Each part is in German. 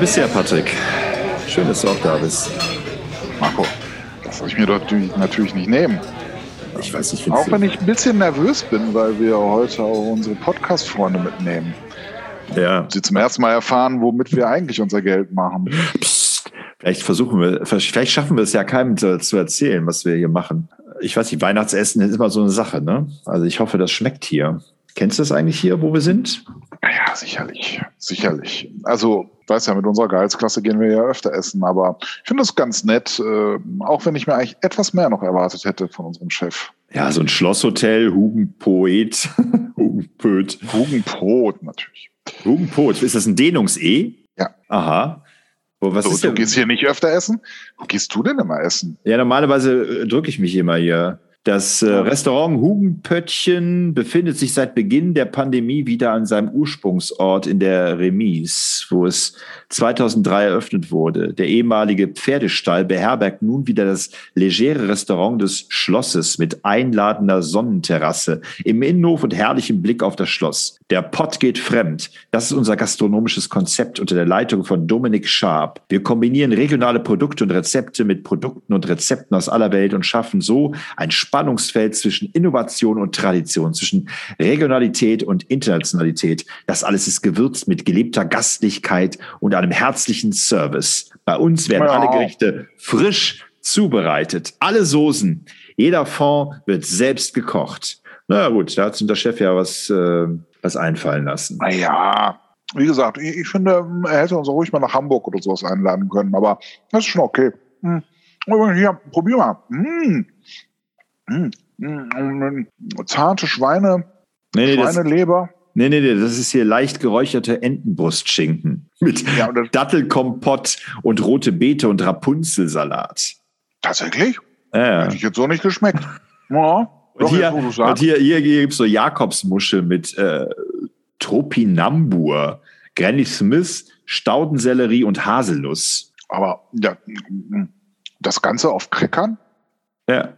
Bist du ja, Patrick. Schön, dass du auch da bist. Marco, das soll ich mir doch natürlich nicht nehmen. Ich weiß nicht, Auch wenn ich ein bisschen nervös bin, weil wir heute auch unsere Podcast-Freunde mitnehmen. Ja. Sie zum ersten Mal erfahren, womit wir eigentlich unser Geld machen. Psst, vielleicht versuchen wir, vielleicht schaffen wir es ja keinem zu, zu erzählen, was wir hier machen. Ich weiß nicht, Weihnachtsessen ist immer so eine Sache, ne? Also ich hoffe, das schmeckt hier. Kennst du das eigentlich hier, wo wir sind? Ja, sicherlich. Sicherlich. Also, weiß ja, mit unserer Gehaltsklasse gehen wir ja öfter essen, aber ich finde das ganz nett, äh, auch wenn ich mir eigentlich etwas mehr noch erwartet hätte von unserem Chef. Ja, so ein Schlosshotel, Hugenpoet, Hugenpöt. Hugenbrot natürlich. Hugenpot, ist das ein Dehnungs-E? Ja. Aha. Wo, was So, ist du denn? gehst hier nicht öfter essen? Wo gehst du denn immer essen? Ja, normalerweise äh, drücke ich mich immer hier. Das äh, Restaurant Hugenpöttchen befindet sich seit Beginn der Pandemie wieder an seinem Ursprungsort in der Remise, wo es 2003 eröffnet wurde. Der ehemalige Pferdestall beherbergt nun wieder das legere Restaurant des Schlosses mit einladender Sonnenterrasse im Innenhof und herrlichem Blick auf das Schloss. Der Pott geht fremd. Das ist unser gastronomisches Konzept unter der Leitung von Dominik Schaab. Wir kombinieren regionale Produkte und Rezepte mit Produkten und Rezepten aus aller Welt und schaffen so ein Spannungsfeld zwischen Innovation und Tradition, zwischen Regionalität und Internationalität. Das alles ist gewürzt mit gelebter Gastlichkeit und einem herzlichen Service. Bei uns werden Ja. alle Gerichte frisch zubereitet. Alle Soßen, jeder Fond wird selbst gekocht. Na gut, da hat sich der Chef ja was, äh, was einfallen lassen. Naja, wie gesagt, ich, ich finde, er hätte uns auch ruhig mal nach Hamburg oder sowas einladen können, aber das ist schon okay. Hm. Hier, probier mal. Hm. Hm. Hm. Zarte Schweine, Nee, nee, das, Schweineleber. nee, nee, nee, das ist hier leicht geräucherte Entenbrustschinken mit Ja, das, Dattelkompott und rote Beete und Rapunzelsalat. tatsächlich? Ja. Hätte ich jetzt so nicht geschmeckt. Ja, Und hier, jetzt, und hier, hier gibt es so Jakobsmuschel mit äh, Tropinambur, Granny Smith, Staudensellerie und Haselnuss. Aber ja, das Ganze auf Crackern? Ja.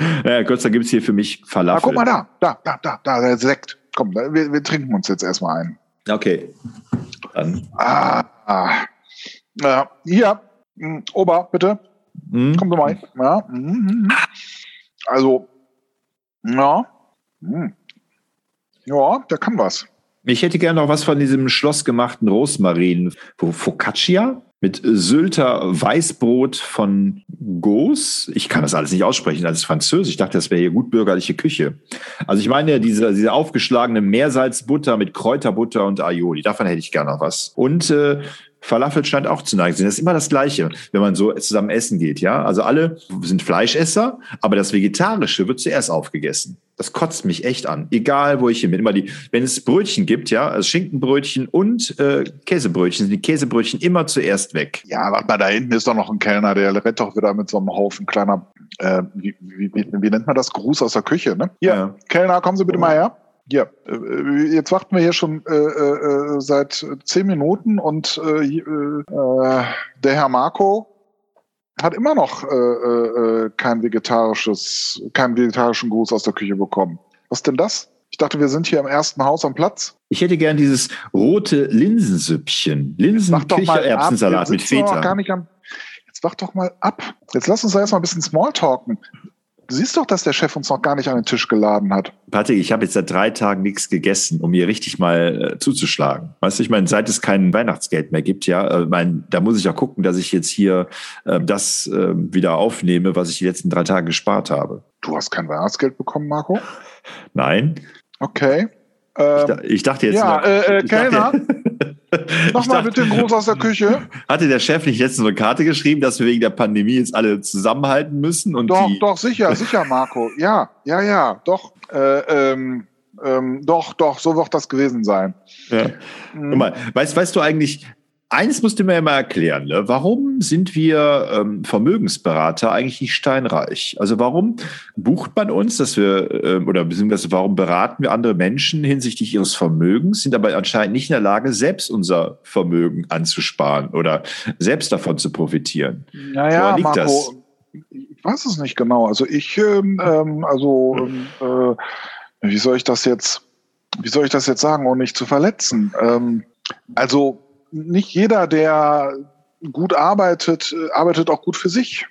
Ja, sei Dank gibt es hier für mich Ah, Falafel. guck mal da, da, da, da, da, der Sekt. Komm, wir, wir trinken uns jetzt erstmal ein. Okay. Dann. Ah, ah. Ja, hier, hm, Ober, bitte. Hm? Kommen Sie mal. Ja. mhm. Also, ja. Hm. Ja, der kann was. Ich hätte gerne noch was von diesem schlossgemachten Rosmarin. Fo- Focaccia mit Sylter Weißbrot von Goos. Ich kann das alles nicht aussprechen, das ist Französisch. Ich dachte, das wäre hier gut bürgerliche Küche. Also ich meine, diese, diese aufgeschlagene Meersalzbutter mit Kräuterbutter und Aioli. Davon hätte ich gerne noch was. Und äh, Falafel scheint auch zu neigen. Das ist immer das Gleiche, wenn man so zusammen essen geht, ja. Also alle sind Fleischesser, aber das Vegetarische wird zuerst aufgegessen. Das kotzt mich echt an. Egal, wo ich hin bin. Immer die, wenn es Brötchen gibt, ja, also Schinkenbrötchen und äh, Käsebrötchen, sind die Käsebrötchen immer zuerst weg. Ja, warte mal, da hinten ist doch noch ein Kellner, der rennt doch wieder mit so einem Haufen kleiner, äh, wie, wie, wie, wie nennt man das? Gruß aus der Küche, ne? Hier, Ja. Kellner, kommen Sie bitte mal her. Hier, äh, jetzt warten wir hier schon äh, äh, seit zehn Minuten und äh, äh, der Herr Marco hat immer noch äh, äh, kein vegetarisches, keinen vegetarischen Gruß aus der Küche bekommen. Was denn das? Ich dachte, wir sind hier im ersten Haus am Platz. Ich hätte gern dieses rote Linsensüppchen. Linsen, Mach doch mal ab. Kichererbsensalat Wir mit Feta. Jetzt wach doch mal ab. Jetzt lass uns da erstmal ein bisschen Smalltalken. Du siehst doch, dass der Chef uns noch gar nicht an den Tisch geladen hat. Patrick, ich habe jetzt seit drei Tagen nichts gegessen, um mir richtig mal äh, zuzuschlagen. Weißt du, ich meine, seit es kein Weihnachtsgeld mehr gibt, ja, äh, mein, da muss ich ja gucken, dass ich jetzt hier äh, das äh, wieder aufnehme, was ich die letzten drei Tage gespart habe. Du hast kein Weihnachtsgeld bekommen, Marco? Nein, Okay. ich, Ähm, da, ich dachte jetzt. ja, äh, äh, ich Kellner, ich Nochmal bitte Gruß aus der Küche. Hatte der Chef nicht letztens eine Karte geschrieben, dass wir wegen der Pandemie jetzt alle zusammenhalten müssen und Doch, doch, sicher, sicher, Marco. Ja, ja, ja, doch. Äh, ähm, ähm, doch, doch, so wird das gewesen sein. Ja. Mhm. Mal, weißt, weißt du eigentlich, eins musst du mir mal erklären, ne? warum sind wir ähm, Vermögensberater eigentlich nicht steinreich? Also warum bucht man uns, dass wir, ähm, oder beziehungsweise warum beraten wir andere Menschen hinsichtlich ihres Vermögens, sind aber anscheinend nicht in der Lage, selbst unser Vermögen anzusparen oder selbst davon zu profitieren? Naja, Woran liegt Marco, ich weiß es nicht genau. Also ich, ähm, ähm, also, ähm, äh, wie soll ich das jetzt, wie soll ich das jetzt sagen, ohne nicht zu verletzen? Ähm, also nicht jeder, der gut arbeitet, arbeitet auch gut für sich.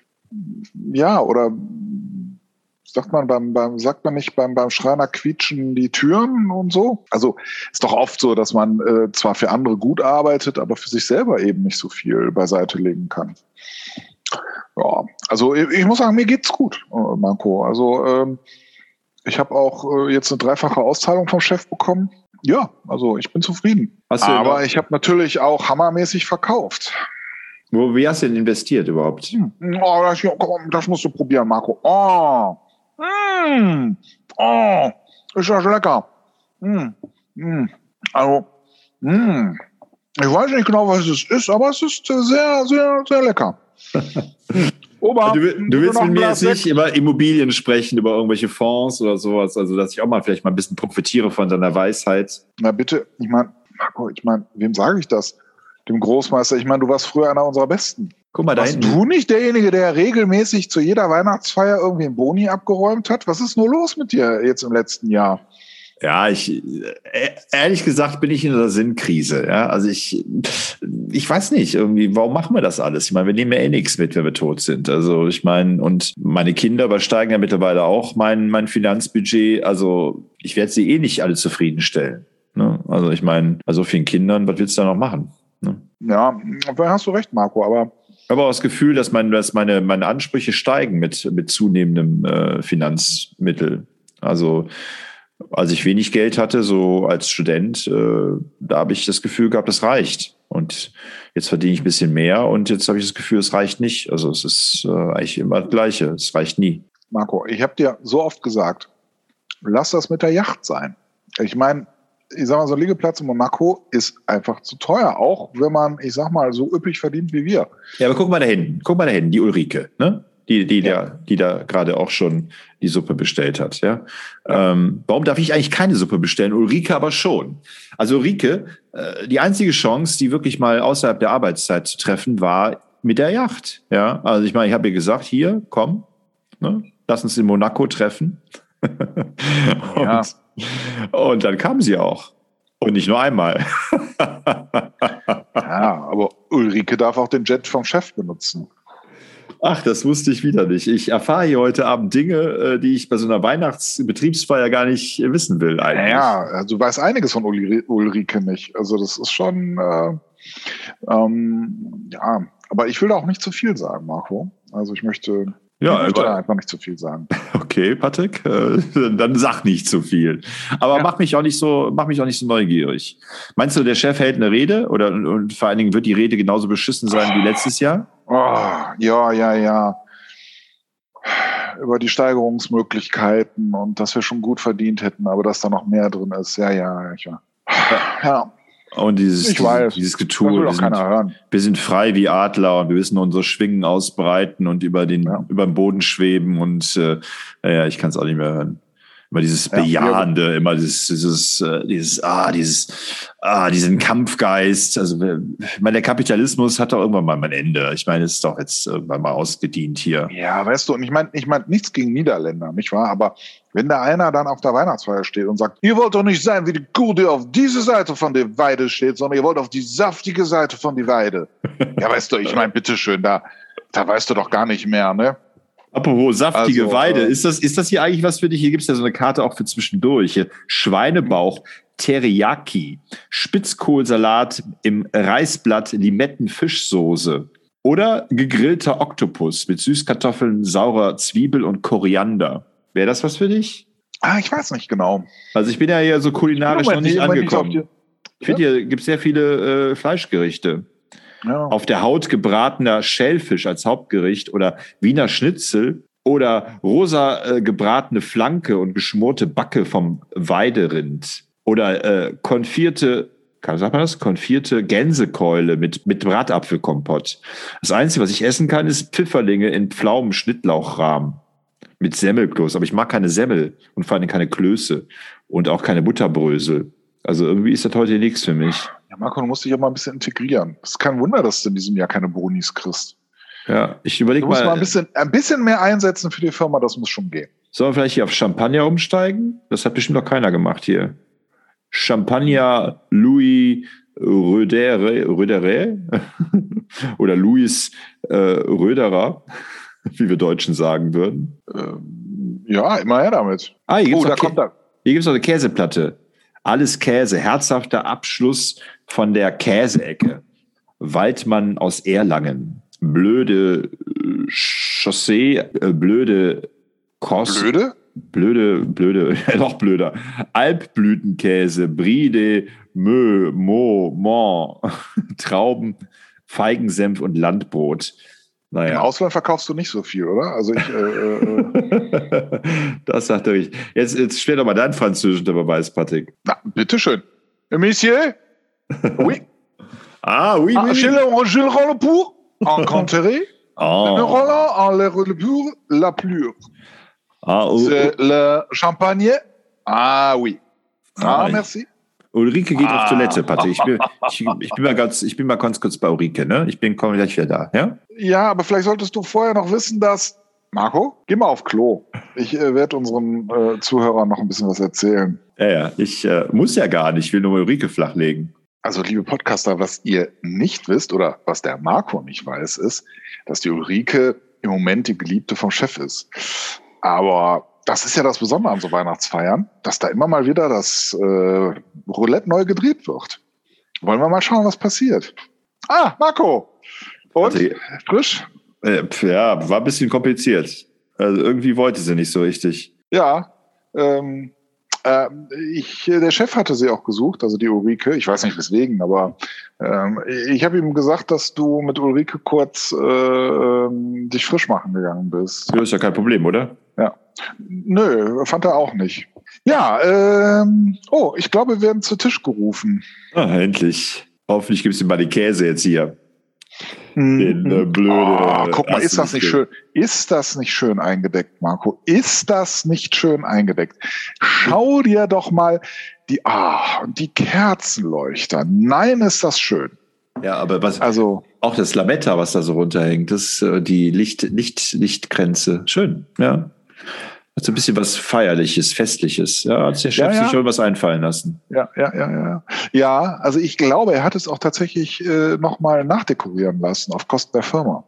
Ja, oder sagt man beim, beim sagt man nicht beim, beim Schreiner quietschen die Türen und so? Also ist doch oft so, dass man äh, zwar für andere gut arbeitet, aber für sich selber eben nicht so viel beiseite legen kann. Ja, also ich, ich muss sagen, mir geht's gut, äh, Marco. Also ähm, ich habe auch äh, jetzt eine dreifache Auszahlung vom Chef bekommen. Ja, also ich bin zufrieden. Aber ich habe natürlich auch hammermäßig verkauft. Wo, wie hast du denn investiert überhaupt? Hm. Oh, das, das musst du probieren, Marco. Oh, mm. oh ist das lecker. Mm. Mm. Also, ich weiß nicht genau, was es ist, aber es ist sehr, sehr, sehr lecker. Ober, du, du willst mit mir jetzt nicht über Immobilien sprechen, über irgendwelche Fonds oder sowas, also dass ich auch mal vielleicht mal ein bisschen profitiere von deiner Weisheit. Na bitte, ich meine, Marco, ich meine, wem sage ich das? dem Großmeister. Ich meine, du warst früher einer unserer Besten. Guck mal, da Warst du nicht derjenige, der regelmäßig zu jeder Weihnachtsfeier irgendwie einen Boni abgeräumt hat? Was ist nur los mit dir jetzt im letzten Jahr? Ja, ich äh, ehrlich gesagt bin ich in einer Sinnkrise. Ja, also ich, ich weiß nicht irgendwie, warum machen wir das alles? Ich meine, wir nehmen ja eh nichts mit, wenn wir tot sind. Also ich meine, und meine Kinder übersteigen ja mittlerweile auch mein mein Finanzbudget. Also ich werde sie eh nicht alle zufriedenstellen. Ne? Also ich meine, bei so vielen Kindern, was willst du da noch machen? Ne? Ja, da hast du recht, Marco, aber. Ich habe auch das Gefühl, dass, mein, dass meine, meine Ansprüche steigen mit, mit zunehmendem äh, Finanzmittel. Also als ich wenig Geld hatte, so als Student, äh, da habe ich das Gefühl gehabt, das reicht. Und jetzt verdiene ich ein bisschen mehr und jetzt habe ich das Gefühl, es reicht nicht. Also es ist äh, eigentlich immer das Gleiche. Es reicht nie. Marco, ich habe dir so oft gesagt, lass das mit der Yacht sein. Ich meine, ich sag mal, so ein Liegeplatz in Monaco ist einfach zu teuer, auch wenn man, ich sag mal, so üppig verdient wie wir. Ja, aber guck mal da hinten, guck mal da hinten, die Ulrike, ne? Die, die, ja. da, die da gerade auch schon die Suppe bestellt hat, ja. ja. Ähm, warum darf ich eigentlich keine Suppe bestellen? Ulrike aber schon. Also Ulrike, äh, die einzige Chance, die wirklich mal außerhalb der Arbeitszeit zu treffen, war mit der Yacht, ja. Also ich meine, ich habe ihr gesagt, hier, komm, ne? lass uns in Monaco treffen. ja. Und dann kam sie auch. Und nicht nur einmal. ja, aber Ulrike darf auch den Jet vom Chef benutzen. Ach, das wusste ich wieder nicht. Ich erfahre hier heute Abend Dinge, äh, die ich bei so einer Weihnachtsbetriebsfeier gar nicht wissen will eigentlich. Ja, du weißt einiges von Ulrike nicht. Also das ist schon, äh, ähm, ja, aber ich will auch nicht zu viel sagen, Marco. Also ich möchte ja, ich möchte einfach nicht zu viel sagen. Okay, Patrick, äh, dann sag nicht zu viel. Aber ja. mach mich auch nicht so, mach mich auch nicht so neugierig. Meinst du, der Chef hält eine Rede oder und vor allen Dingen wird die Rede genauso beschissen sein oh. wie letztes Jahr? Oh, ja, ja, ja. Über die Steigerungsmöglichkeiten und dass wir schon gut verdient hätten, aber dass da noch mehr drin ist. Ja, ja, ja. Ja. Und dieses, ich weiß, dieses Getue. Wir sind, wir sind, frei wie Adler und wir wissen unsere Schwingen ausbreiten und über den, ja. über den Boden schweben und äh, ja, ich kann es auch nicht mehr hören. Immer dieses Bejahende, ja, immer dieses, dieses, äh, dieses, ah, dieses, ah, diesen Kampfgeist. Also, ich meine, der Kapitalismus hat doch irgendwann mal ein Ende. Ich meine, es ist doch jetzt irgendwann mal ausgedient hier. Ja, weißt du, und ich meine, ich meine nichts gegen Niederländer, nicht wahr? Aber wenn da einer dann auf der Weihnachtsfeier steht und sagt, ihr wollt doch nicht sein wie die Kuh, die auf diese Seite von der Weide steht, sondern ihr wollt auf die saftige Seite von der Weide. ja, weißt du, ich meine, bitteschön, da, da weißt du doch gar nicht mehr, ne? Apropos saftige also, Weide, äh, ist das, ist das hier eigentlich was für dich? Hier gibt es ja so eine Karte auch für zwischendurch. Hier. Schweinebauch, Teriyaki, Spitzkohlsalat im Reisblatt, Limettenfischsoße oder gegrillter Oktopus mit Süßkartoffeln, saurer Zwiebel und Koriander. Wäre das was für dich? Ah, ich weiß nicht genau. Also ich bin ja hier so kulinarisch noch nicht angekommen. Ich finde, hier gibt es sehr viele äh, Fleischgerichte. Ja. Auf der Haut gebratener Schellfisch als Hauptgericht oder Wiener Schnitzel oder rosa äh, gebratene Flanke und geschmorte Backe vom Weiderind oder äh, konfierte kann sagt man das? Konfierte Gänsekeule mit, mit Bratapfelkompott. Das Einzige, was ich essen kann, ist Pfifferlinge in Pflaumen-Schnittlauchrahmen mit Semmelkloß. Aber ich mag keine Semmel und vor allem keine Klöße und auch keine Butterbrösel. Also irgendwie ist das heute nichts für mich. Ja, Marco, du musst dich auch mal ein bisschen integrieren. Es ist kein Wunder, dass du in diesem Jahr keine Bonis kriegst. Ja, ich überlege mal. Du musst mal ein bisschen, ein bisschen mehr einsetzen für die Firma, das muss schon gehen. Sollen wir vielleicht hier auf Champagner umsteigen? Das hat bestimmt noch keiner gemacht hier. Champagner Louis Rödere, Rödere oder Louis äh, Röderer, wie wir Deutschen sagen würden. Ähm, ja, immer her damit. Ah, hier Oh, gibt's da noch Kä- kommt er. Hier gibt es noch eine Käseplatte. Alles Käse. Herzhafter Abschluss von der Käseecke. Waldmann aus Erlangen. Blöde äh, Chaussee, äh, blöde Kost. Blöde? blöde, blöde, noch blöder. Alpblütenkäse, Bride, Mö, Mo, Mon, Trauben, Feigensenf und Landbrot. Im Naja, Ausland verkaufst du nicht so viel, oder? Also ich, äh, äh, das sagt er richtig. Jetzt, jetzt stell doch mal deinen Französisch unter Beweis, Patrick. na, bitteschön. Monsieur? Oui. Ah, oui, Ah, oui. je, le, je le pour en canteré. Le Ah, Roland en le pour la plure. ah, Ul- C'est le champagne. Ah oui. Ah, Ah, merci. Ulrike geht Ah. auf Toilette, Patrick. Ich bin, ich, ich, bin mal ganz, ich bin mal ganz kurz bei Ulrike, ne? Ich bin komme gleich wieder da, ja? Ja, aber vielleicht solltest du vorher noch wissen, dass. Marco, geh mal auf Klo. Ich äh, werde unseren äh, Zuhörern noch ein bisschen was erzählen. Ja, ja. Ich äh, muss ja gar nicht. Ich will nur mal Ulrike flachlegen. Also, liebe Podcaster, was ihr nicht wisst oder was der Marco nicht weiß, ist, dass die Ulrike im Moment die Geliebte vom Chef ist. Aber das ist ja das Besondere an so Weihnachtsfeiern, dass da immer mal wieder das äh, Roulette neu gedreht wird. Wollen wir mal schauen, was passiert. Ah, Marco. Und? Also, Frisch? Äh, ja, war ein bisschen kompliziert. Also irgendwie wollte sie nicht so richtig. Ja. Ähm, ähm, ich, der Chef hatte sie auch gesucht, also die Ulrike. Ich weiß nicht weswegen, aber ähm, ich habe ihm gesagt, dass du mit Ulrike kurz äh, ähm, dich frisch machen gegangen bist. Das ist ja kein Problem, oder? Nö, fand er auch nicht. Ja, ähm, oh, ich glaube, wir werden zu Tisch gerufen. Ah, endlich. Hoffentlich gibst du mal die Käse jetzt hier. Mhm. Den äh, blöde. Oh, guck mal, ist das nicht schön? Ist das nicht schön eingedeckt, Marco? Ist das nicht schön eingedeckt? Schau dir doch mal die, ah, und die Kerzenleuchter. Nein, ist das schön. Ja, aber was, Also, auch das Lametta, was da so runterhängt, das ist äh, die Licht, Licht, Lichtgrenze. Schön, ja. Hat so ein bisschen was Feierliches, Festliches. Ja, hat sich der Chef Ja, ja. sich schon was einfallen lassen. ja, ja, ja, ja. Ja, also ich glaube, er hat es auch tatsächlich äh, nochmal nachdekorieren lassen auf Kosten der Firma.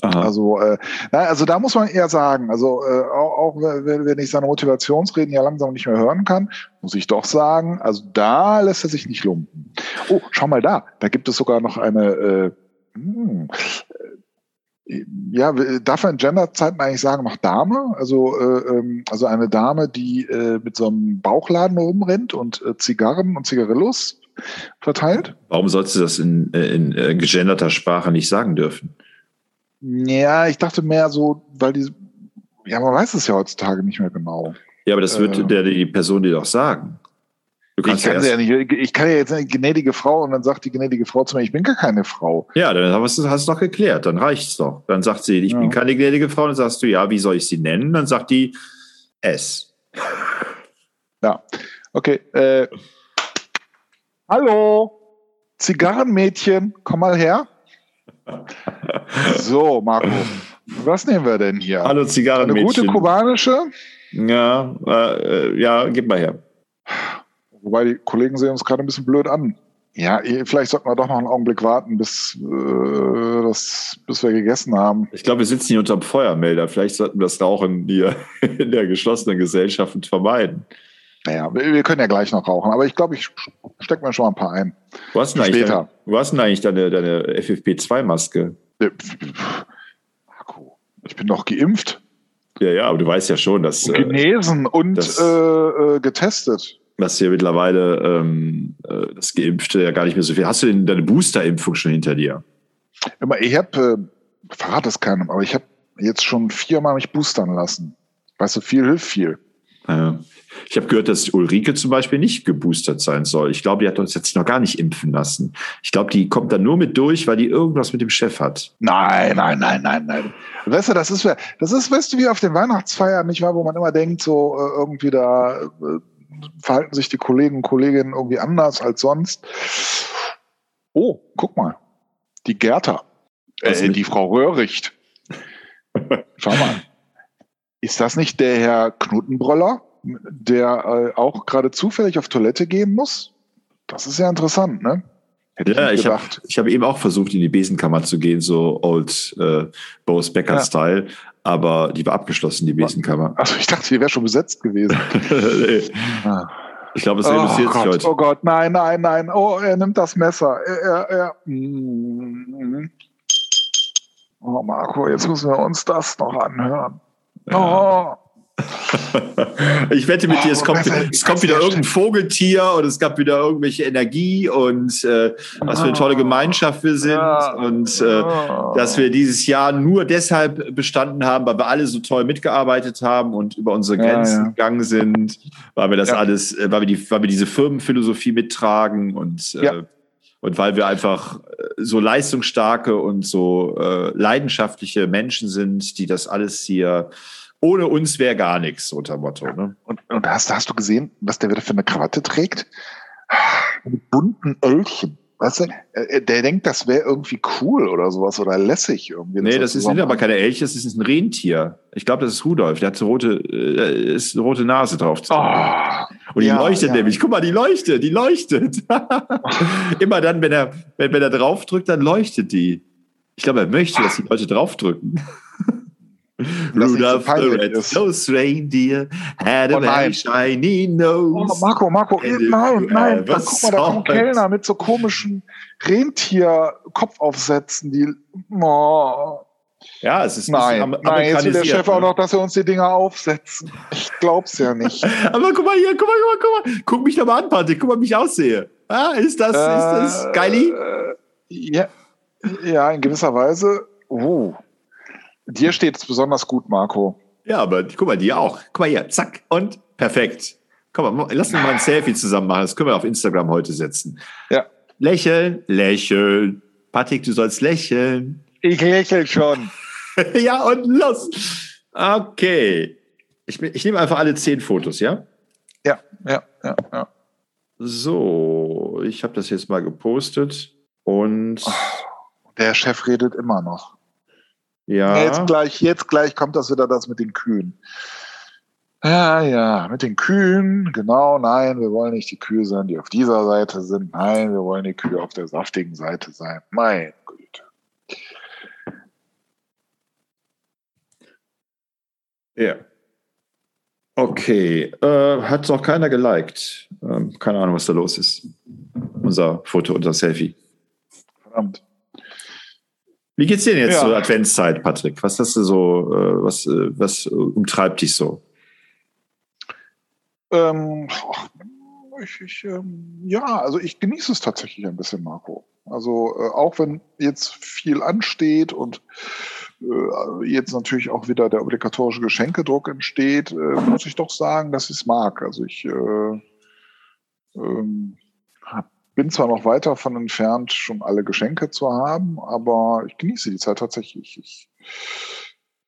Aha. Also, äh, na, also da muss man eher sagen, also äh, auch, auch wenn ich seine Motivationsreden ja langsam nicht mehr hören kann, muss ich doch sagen, also da lässt er sich nicht lumpen. Oh, schau mal da, da gibt es sogar noch eine, äh, hm, äh, ja, darf man in Genderzeiten eigentlich sagen, noch Dame? Also, äh, ähm, also eine Dame, die äh, mit so einem Bauchladen rumrennt und äh, Zigarren und Zigarillos verteilt? Warum sollst du das in, äh, in äh, gegenderter Sprache nicht sagen dürfen? Ja, ich dachte mehr so, weil die, ja, man weiß es ja heutzutage nicht mehr genau. Ja, aber das wird Äh. der, die Person dir doch sagen. Du Ich kannst ja, kann, ja nicht, ich kann ja jetzt eine gnädige Frau und dann sagt die gnädige Frau zu mir, ich bin gar keine Frau. ja, dann hast du du doch geklärt, dann reicht's doch. Dann sagt sie, ich Ja. bin keine gnädige Frau, dann sagst du, ja, wie soll ich sie nennen? Dann sagt die S. Ja, okay. Äh, hallo, Zigarrenmädchen, komm mal her. So, Marco, was nehmen wir denn hier? Hallo Eine gute Zigarrenmädchen. kubanische, Ja, äh, äh, ja, gib mal her. Wobei die Kollegen sehen uns gerade ein bisschen blöd an. Ja, eh, vielleicht sollten wir doch noch einen Augenblick warten, bis, äh, das, bis wir gegessen haben. Ich glaube, wir sitzen hier unterm Feuermelder. Vielleicht sollten wir das Rauchen hier in der geschlossenen Gesellschaft vermeiden. Naja, wir, wir können ja gleich noch rauchen, aber ich glaube, ich stecke mir schon mal ein paar ein. Wo hast du denn Später. deine, wo hast du denn eigentlich deine, deine FFP2-Maske? Äh, Marco, ich bin doch geimpft, Ja, ja, aber du weißt ja schon, dass, äh, genesen und das- äh, äh, getestet. Dass hier mittlerweile ähm, äh, das Geimpfte ja gar nicht mehr so viel. Hast du denn deine Booster-Impfung schon hinter dir? Ich habe, äh, verrate es keinem, aber ich habe jetzt schon viermal mich boostern lassen. Weißt du, viel hilft viel. Äh, ich habe gehört, dass Ulrike zum Beispiel nicht geboostert sein soll. Ich glaube, die hat uns jetzt noch gar nicht impfen lassen. Ich glaube, die kommt dann nur mit durch, weil die irgendwas mit dem Chef hat. Nein, nein, nein, nein, nein. Weißt du, das ist, das ist, weißt du, wie auf den Weihnachtsfeiern, nicht wahr, wo man immer denkt, so äh, irgendwie da äh, verhalten sich die Kollegen und Kolleginnen irgendwie anders als sonst. Oh, guck mal. Die Gerta. Äh, die Frau Röhricht. Schau mal. Ist das nicht der Herr Knuttenbröller, der äh, auch gerade zufällig auf Toilette gehen muss? Das ist ja interessant, ne? Hätte Ja, ich ich habe hab eben auch versucht, in die Besenkammer zu gehen, so Old äh, Boris Becker Ja. Aber die war abgeschlossen, die Besenkammer. also ich dachte, die wäre schon besetzt gewesen. Nee, Ah. ich glaube, es Oh reduziert sich Gott, heute. oh Gott, nein, nein, nein. Oh, er nimmt das Messer. Er, er, er. Mm. Oh, Marco, jetzt müssen wir uns das noch anhören. Oh, Ich wette mit dir, es Oh, kommt, es kommt wieder irgendein Vogeltier und es gab wieder irgendwelche Energie und äh, was für eine tolle Gemeinschaft wir sind Ja. und äh, oh. dass wir dieses Jahr nur deshalb bestanden haben, weil wir alle so toll mitgearbeitet haben und über unsere Ja, Grenzen ja. gegangen sind, weil wir das Ja. alles, äh, weil wir die, weil wir diese Firmenphilosophie mittragen und äh, Ja. und weil wir einfach äh, so leistungsstarke und so äh, leidenschaftliche Menschen sind, die das alles hier ohne uns wäre gar nichts unter Motto. Ne? Und, und hast, hast du gesehen, was der wieder für eine Krawatte trägt? Mit bunten Ölchen. Weißt du, äh, der denkt, das wäre irgendwie cool oder sowas oder lässig irgendwie. Nee, er das ist, aber keine Elche, das ist ein Rentier. Ich glaube, das ist Rudolf. Der hat so rote, äh, ist eine rote Nase drauf. Oh, Und die ja, leuchtet ja. nämlich. Guck mal, die leuchtet, die leuchtet. Immer dann, wenn er, wenn, wenn er draufdrückt, dann leuchtet die. Ich glaube, er möchte, dass die Leute draufdrücken. Nicht so Rudolph the. Red-Nosed Reindeer had a Oh very shiny Oh, nose. Marco, Marco, And nein, nein. you Da, ever guck mal, da kommen. Kellner mit so komischen Rentier-Kopfaufsätzen, die. Oh, Ja, es ist ein nein, am- nein, jetzt will der Chef auch ne? noch, dass wir uns die Dinger aufsetzen. Ich glaub's ja nicht. Aber guck mal hier, guck mal, guck mal, guck mal. Guck mich doch mal an, Patrick. Guck mal, wie ich aussehe. Ah, ist das, ist das geili? Äh, ja, ja, in gewisser Weise. Oh. Dir steht es besonders gut, Marco. Ja, aber guck mal, die auch. Guck mal hier, zack und perfekt. Komm mal, lass uns mal ein Selfie zusammen machen. Das können wir auf Instagram heute setzen. Ja. Lächeln, lächeln. Patrick, du sollst lächeln. Ich lächel schon. ja, und los. Okay. Ich, ich nehme einfach alle zehn Fotos, ja? Ja, ja, ja, ja. So, ich habe das jetzt mal gepostet. Und Der Chef redet immer noch. Ja. Jetzt gleich, jetzt gleich kommt das wieder das mit den Kühen. Ja, ja, mit den Kühen, genau, nein, wir wollen nicht die Kühe sein, die auf dieser Seite sind. Nein, wir wollen die Kühe auf der saftigen Seite sein. Mein Güte. Ja. Okay. Äh, hat noch keiner geliked. Ähm, keine Ahnung, was da los ist. Unser Foto, unser Selfie. Verdammt. Wie geht's dir denn jetzt Ja. zur Adventszeit, Patrick? Was hast du so, äh, was, äh, was äh, umtreibt dich so? Ähm, ich, ich, ähm, ja, also ich genieße es tatsächlich ein bisschen, Marco. Also äh, auch wenn jetzt viel ansteht und äh, jetzt natürlich auch wieder der obligatorische Geschenkedruck entsteht, äh, muss ich doch sagen, dass ich es mag. Also ich äh, ähm, bin zwar noch weit davon entfernt, schon alle Geschenke zu haben, aber ich genieße die Zeit tatsächlich. Ich,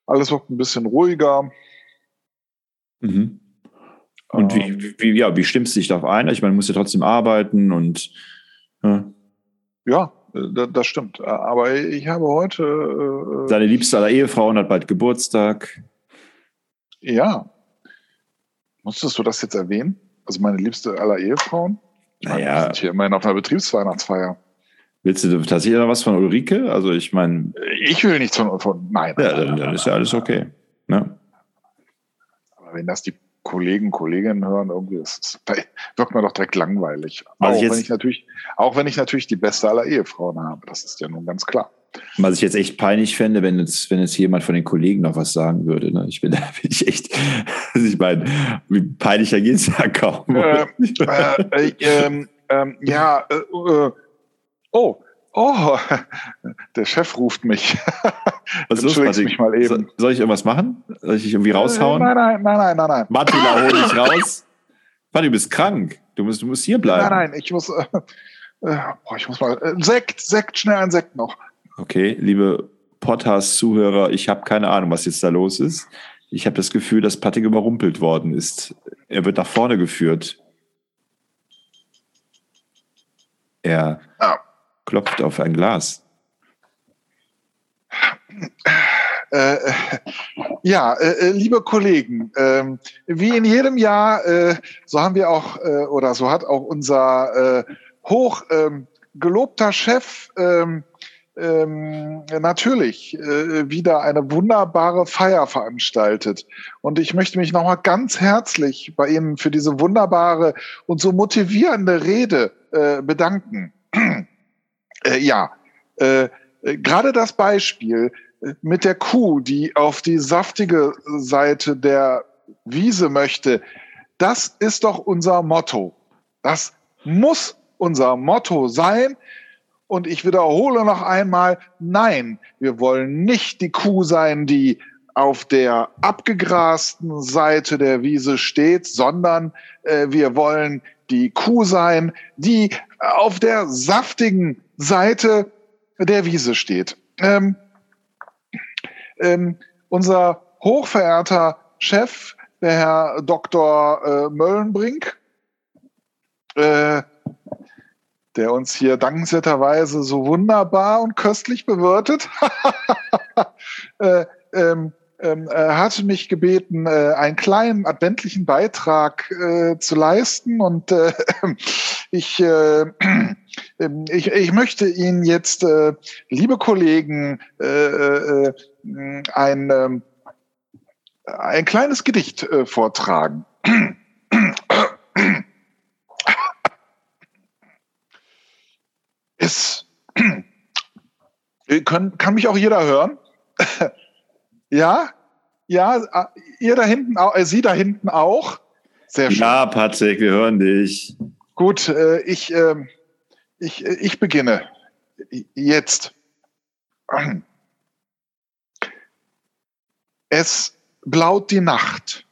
alles wird ein bisschen ruhiger. Mhm. Und Ähm, wie, wie, ja, wie stimmst du dich darauf ein? Ich meine, du musst ja trotzdem arbeiten und ja. Ja, äh, da- das stimmt. Äh, Aber ich habe heute, äh, deine liebste aller Ehefrauen hat bald Geburtstag. ja, musstest du das jetzt erwähnen? Also meine liebste aller Ehefrauen? Ich meine, Naja. wir sind hier immerhin auf einer Betriebsweihnachtsfeier. Willst du tatsächlich noch was von Ulrike? Also ich meine, Ich will nichts von, von nein. ja, dann, dann ist ja alles okay. Ne? Aber wenn das die Kollegen, Kolleginnen hören, irgendwie, das ist, wirkt mir doch direkt langweilig. Was auch, jetzt- wenn ich natürlich, auch wenn ich natürlich die beste aller Ehefrauen habe. Das ist ja nun ganz klar. Was ich jetzt echt peinlich fände, wenn jetzt, wenn jetzt jemand von den Kollegen noch was sagen würde. Ne? Ich bin, da bin ich echt, also ich meine, wie peinlicher geht's ja kaum. äh, äh, äh, ähm, ähm, ja, äh, äh, oh, oh, der Chef ruft mich. was ist los, Patrick? mich mal eben. So, soll ich irgendwas machen? Soll ich dich irgendwie raushauen? Äh, nein, nein, nein, nein, nein, nein. Martina, hol dich raus. Patrick, du bist krank. Du musst, du musst hier bleiben. Nein, nein, ich muss, äh, äh, ich muss mal, äh, Sekt, Sekt, schnell ein Sekt noch. Okay, liebe Podcast-Zuhörer, ich habe keine Ahnung, was jetzt da los ist. Ich habe das Gefühl, dass Patrick überrumpelt worden ist. Er wird nach vorne geführt. Er Ja. klopft auf ein Glas. Äh, äh, ja, äh, äh, liebe Kollegen, ähm, wie in jedem Jahr, äh, so haben wir auch, äh, oder so hat auch unser äh, hoch ähm, gelobter Chef, ähm, ähm, natürlich äh, wieder eine wunderbare Feier veranstaltet. Und ich möchte mich nochmal ganz herzlich bei Ihnen für diese wunderbare und so motivierende Rede äh, bedanken. äh, ja, äh, gerade das Beispiel äh, mit der Kuh, die auf die saftige Seite der Wiese möchte, das ist doch unser Motto. Das muss unser Motto sein. Und ich wiederhole noch einmal, nein, wir wollen nicht die Kuh sein, die auf der abgegrasten Seite der Wiese steht, sondern äh, wir wollen die Kuh sein, die auf der saftigen Seite der Wiese steht. Ähm, ähm, unser hochverehrter Chef, der Herr Dr. Äh, Möllenbrink, äh, der uns hier dankenswerterweise so wunderbar und köstlich bewirtet, äh, ähm, ähm, äh, hatte mich gebeten, äh, einen kleinen adventlichen Beitrag äh, zu leisten und äh, ich, äh, ähm, ich, ich möchte Ihnen jetzt, liebe Kollegen, ein, äh, ein kleines Gedicht vortragen. Es können, kann mich auch jeder hören. ja, ja, ihr da hinten, äh, Sie da hinten auch. Sehr schön. Ja, Patrick, wir hören dich. Gut, äh, ich, äh, ich, ich beginne jetzt. Es blaut die Nacht,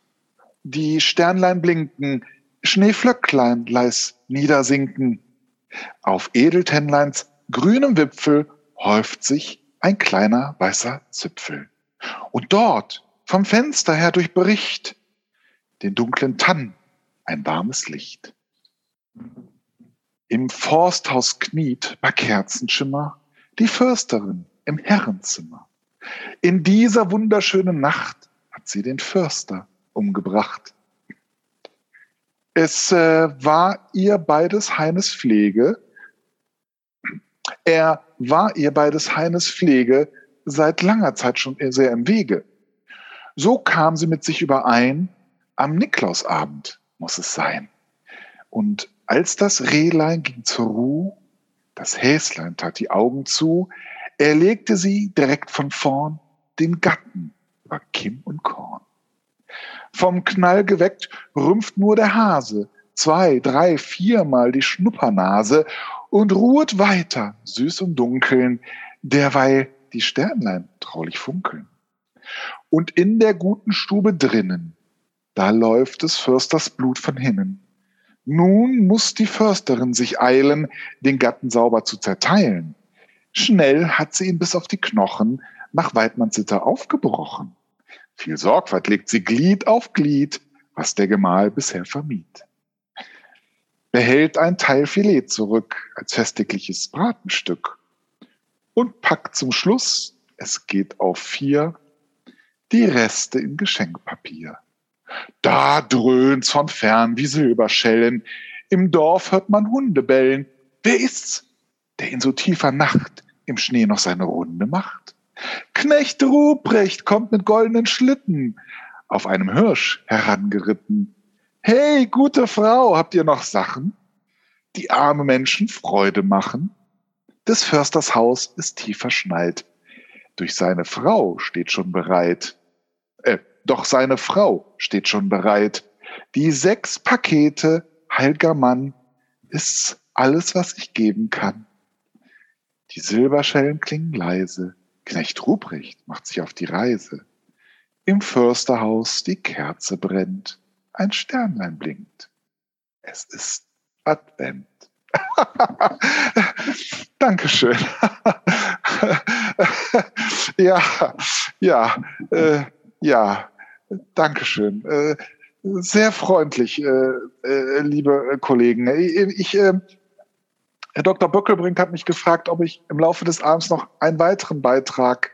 die Sternlein blinken, Schneeflöcklein leis niedersinken. Auf Edeltennleins grünem Wipfel häuft sich ein kleiner weißer Zipfel. Und dort vom Fenster her durchbricht den dunklen Tann ein warmes Licht. Im Forsthaus kniet bei Kerzenschimmer die Försterin im Herrenzimmer. In dieser wunderschönen Nacht hat sie den Förster umgebracht. Es äh, war ihr beides Heines Pflege. Er war ihr beides Heines Pflege seit langer Zeit schon sehr im Wege. So kam sie mit sich überein, am Niklausabend muss es sein. Und als das Rehlein ging zur Ruhe, das Häslein tat die Augen zu, er legte sie direkt von vorn den Gatten über Kim und Korn. Vom Knall geweckt rümpft nur der Hase, zwei, drei, viermal die Schnuppernase und ruhet weiter, süß und dunkeln, derweil die Sternlein traulich funkeln. Und in der guten Stube drinnen, da läuft des Försters Blut von hinnen. Nun muss die Försterin sich eilen, den Gatten sauber zu zerteilen. Schnell hat sie ihn bis auf die Knochen nach Weidmannsitter aufgebrochen. Viel Sorgfalt legt sie Glied auf Glied, was der Gemahl bisher vermied. Behält ein Teil Filet zurück als festigliches Bratenstück und packt zum Schluss, es geht auf vier, die Reste in Geschenkpapier. Da dröhnt's von fern wie Silberschellen. Im Dorf hört man Hunde bellen. Wer ist's, der in so tiefer Nacht im Schnee noch seine Runde macht? Knecht Ruprecht kommt mit goldenen Schlitten auf einem Hirsch herangeritten. Hey, gute Frau, habt ihr noch Sachen, die arme Menschen Freude machen? Des Försters Haus ist tief verschneit. Durch seine Frau steht schon bereit. Äh, doch seine Frau steht schon bereit. Die sechs Pakete, heiliger Mann, ist alles, was ich geben kann. Die Silberschellen klingen leise. Knecht Ruprecht macht sich auf die Reise. Im Försterhaus die Kerze brennt, ein Sternlein blinkt. Es ist Advent. Dankeschön. ja, ja, äh, ja, Dankeschön. Äh, sehr freundlich, äh, äh, liebe Kollegen. Ich, äh, Herr Dr. Böckelbrink hat mich gefragt, ob ich im Laufe des Abends noch einen weiteren Beitrag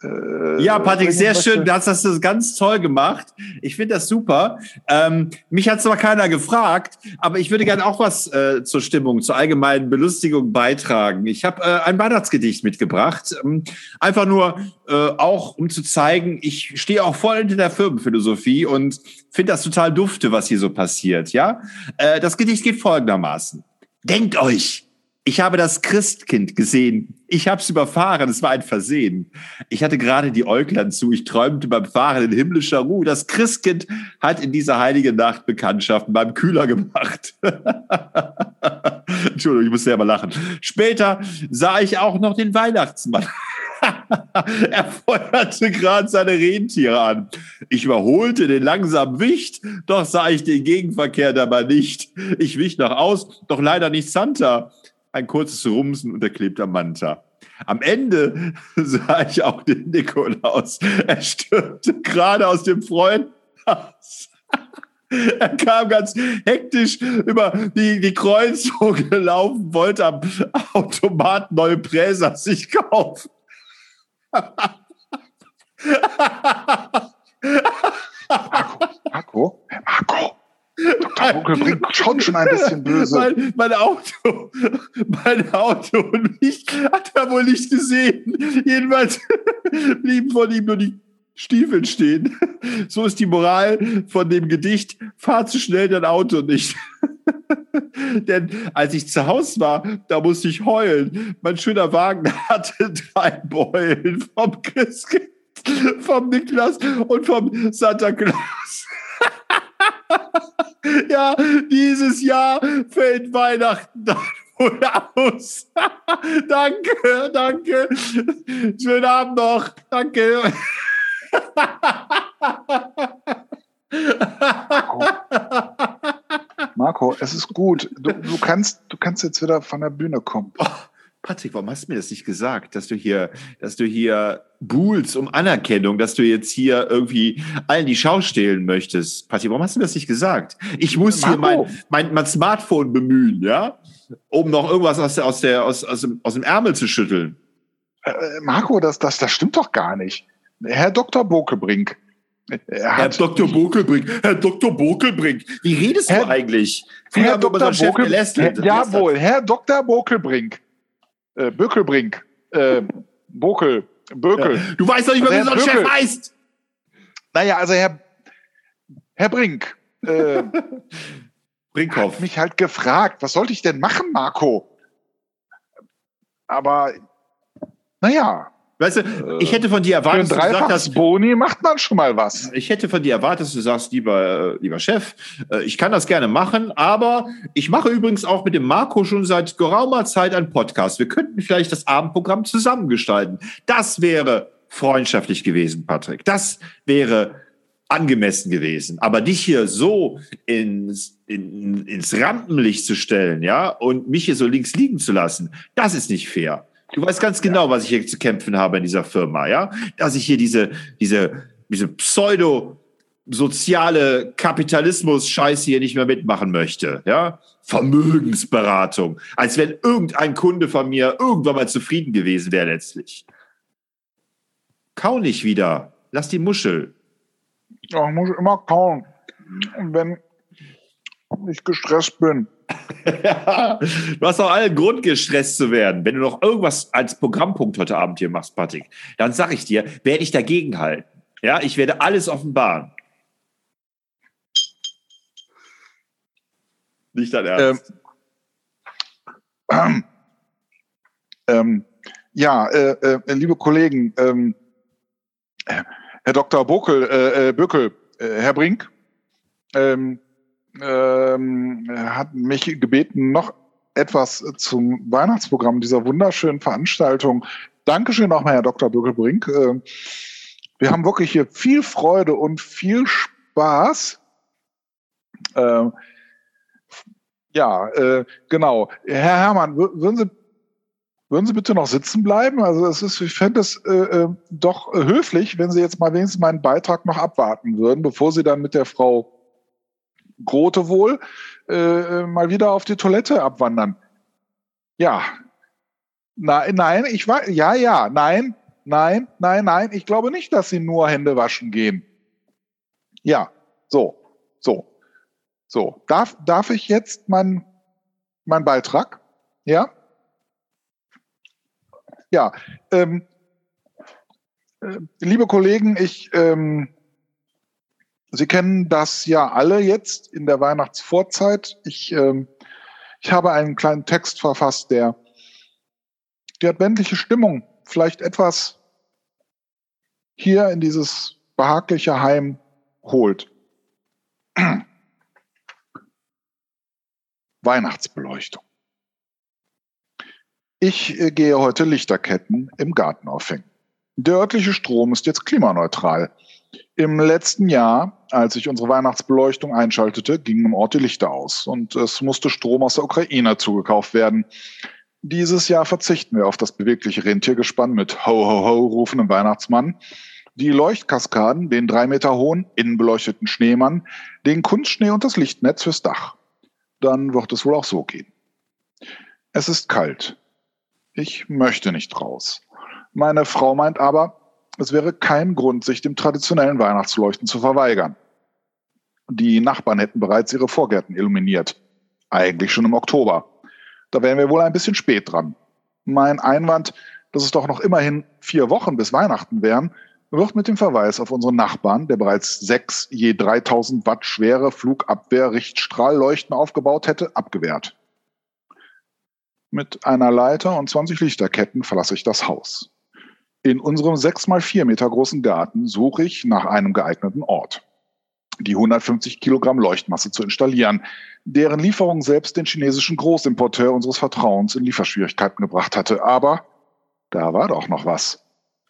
äh, ja, Patrick, sehr möchte. schön. Du hast das ganz toll gemacht. Ich finde das super. Ähm, mich hat zwar keiner gefragt, aber ich würde gerne auch was äh, zur Stimmung, zur allgemeinen Belustigung beitragen. Ich habe äh, ein Weihnachtsgedicht mitgebracht. Ähm, einfach nur äh, auch, um zu zeigen, ich stehe auch voll hinter der Firmenphilosophie und finde das total dufte, was hier so passiert. Ja, äh, Das Gedicht geht folgendermaßen. Denkt euch, ich habe das Christkind gesehen. Ich habe es überfahren. Es war ein Versehen. Ich hatte gerade die Äuglein zu. Ich träumte beim Fahren in himmlischer Ruhe. Das Christkind hat in dieser heiligen Nacht Bekanntschaften beim Kühler gemacht. Entschuldigung, ich muss selber lachen. Später sah ich auch noch den Weihnachtsmann. er feuerte gerade seine Rentiere an. Ich überholte den langsamen Wicht, doch sah ich den Gegenverkehr dabei nicht. Ich wich nach aus, doch leider nicht Santa ein kurzes Rumsen und er klebt am Manta. Am Ende sah ich auch den Nikolaus. Er stürmte gerade aus dem Freundhaus. Er kam ganz hektisch über die, die Kreuzung gelaufen, wollte am Automat neue Präser sich kaufen. Marco, Marco, Marco, Dr. Buckel bringt schon schon ein bisschen böse. Mein, mein, Auto, mein Auto und mich hat er wohl nicht gesehen. Jedenfalls blieben von ihm nur die Stiefel stehen. So ist die Moral von dem Gedicht. Fahr zu schnell dein Auto nicht. Denn als ich zu Hause war, da musste ich heulen. Mein schöner Wagen hatte drei Beulen vom Christkind, vom Niklas und vom Santa Claus ja, dieses Jahr fällt Weihnachten dann wohl aus. danke, danke. Schönen Abend noch. Danke. Marco, es ist gut. Du, du, kannst, du kannst jetzt wieder von der Bühne kommen. Patrick, warum hast du mir das nicht gesagt, dass du hier, dass du hier buhlst um Anerkennung, dass du jetzt hier irgendwie allen die Schau stehlen möchtest? Patrick, warum hast du mir das nicht gesagt? Ich muss Marco. hier mein, mein, mein Smartphone bemühen, ja, um noch irgendwas aus, der, aus, der, aus, aus, dem, aus dem Ärmel zu schütteln. Äh, Marco, das, das, das stimmt doch gar nicht. Herr Dr. Bokebrink. Herr Dr. Bokelbrink, Herr Dr. Bokelbrink, wie redest Herr, du eigentlich? Früher Herr Dr. Bokelbrink, jawohl, Herr Dr. Bokelbrink äh, Bökelbrink, äh, Bokel, Bökel. Ja. Du weißt doch nicht, also wie so ein Chef heißt. Naja, also Herr, Herr Brink, äh, Brinkhoff. hat mich halt gefragt, was sollte ich denn machen, Marco? Aber, naja, Weißt du, ich hätte von dir erwartet, Für ein dass du Boni macht man schon mal was. Ich hätte von dir erwartet, dass du sagst, lieber, äh, lieber Chef, äh, ich kann das gerne machen, aber ich mache übrigens auch mit dem Marco schon seit geraumer Zeit einen Podcast. Wir könnten vielleicht das Abendprogramm zusammengestalten. Das wäre freundschaftlich gewesen, Patrick. Das wäre angemessen gewesen. Aber dich hier so ins, in, ins Rampenlicht zu stellen, ja, und mich hier so links liegen zu lassen, das ist nicht fair. Du weißt ganz genau, was ich hier zu kämpfen habe in dieser Firma, ja? Dass ich hier diese, diese, diese Pseudo- soziale Kapitalismus-Scheiße hier nicht mehr mitmachen möchte, ja? Vermögensberatung. Als wenn irgendein Kunde von mir irgendwann mal zufrieden gewesen wäre letztlich. Kau nicht wieder. Lass die Muschel. Ja, ich muss immer kauen. Wenn ich gestresst bin. du hast auch allen Grund, gestresst zu werden. Wenn du noch irgendwas als Programmpunkt heute Abend hier machst, Patrick, dann sag ich dir, werde ich dagegen halten. Ja, ich werde alles offenbaren. Nicht dein Ernst. Ähm, ähm, ja, äh, äh, liebe Kollegen, ähm, Herr Dr. Bokel, äh, äh Böckel, äh, Herr Brink, ähm, ähm, hat mich gebeten, noch etwas zum Weihnachtsprogramm dieser wunderschönen Veranstaltung. Dankeschön nochmal, Herr Dr. Bürgelbrink. Äh, wir haben wirklich hier viel Freude und viel Spaß. Äh, ja, äh, genau. Herr Herrmann, würden Sie, würden Sie bitte noch sitzen bleiben? Also es ist, ich fände es äh, äh, doch höflich, wenn Sie jetzt mal wenigstens meinen Beitrag noch abwarten würden, bevor Sie dann mit der Frau Grote wohl äh, mal wieder auf die Toilette abwandern. Ja. Nein, nein, ich war, ja, ja, nein, nein, nein, nein, ich glaube nicht, dass sie nur Hände waschen gehen. Ja, so, so, so. Darf, darf ich jetzt meinen mein Beitrag? Ja? Ja, ähm, äh, liebe Kollegen, ich, ähm, Sie kennen das ja alle jetzt in der Weihnachtsvorzeit. Ich, ähm, ich habe einen kleinen Text verfasst, der die adventliche Stimmung vielleicht etwas hier in dieses behagliche Heim holt. Weihnachtsbeleuchtung. Ich äh, gehe heute Lichterketten im Garten aufhängen. Der örtliche Strom ist jetzt klimaneutral. Im letzten Jahr, als ich unsere Weihnachtsbeleuchtung einschaltete, gingen im Ort die Lichter aus und es musste Strom aus der Ukraine zugekauft werden. Dieses Jahr verzichten wir auf das bewegliche Rentiergespann mit Ho Ho Ho rufendem Weihnachtsmann, die Leuchtkaskaden, den drei Meter hohen, innenbeleuchteten Schneemann, den Kunstschnee und das Lichtnetz fürs Dach. Dann wird es wohl auch so gehen. Es ist kalt. Ich möchte nicht raus. Meine Frau meint aber, es wäre kein Grund, sich dem traditionellen Weihnachtsleuchten zu verweigern. Die Nachbarn hätten bereits ihre Vorgärten illuminiert. Eigentlich schon im Oktober. Da wären wir wohl ein bisschen spät dran. Mein Einwand, dass es doch noch immerhin vier Wochen bis Weihnachten wären, wird mit dem Verweis auf unseren Nachbarn, der bereits sechs je 3000 Watt schwere Flugabwehr-Richtstrahlleuchten aufgebaut hätte, abgewehrt. Mit einer Leiter und 20 Lichterketten verlasse ich das Haus. In unserem sechs mal vier Meter großen Garten suche ich nach einem geeigneten Ort. Die 150 Kilogramm Leuchtmasse zu installieren, deren Lieferung selbst den chinesischen Großimporteur unseres Vertrauens in Lieferschwierigkeiten gebracht hatte. Aber da war doch noch was.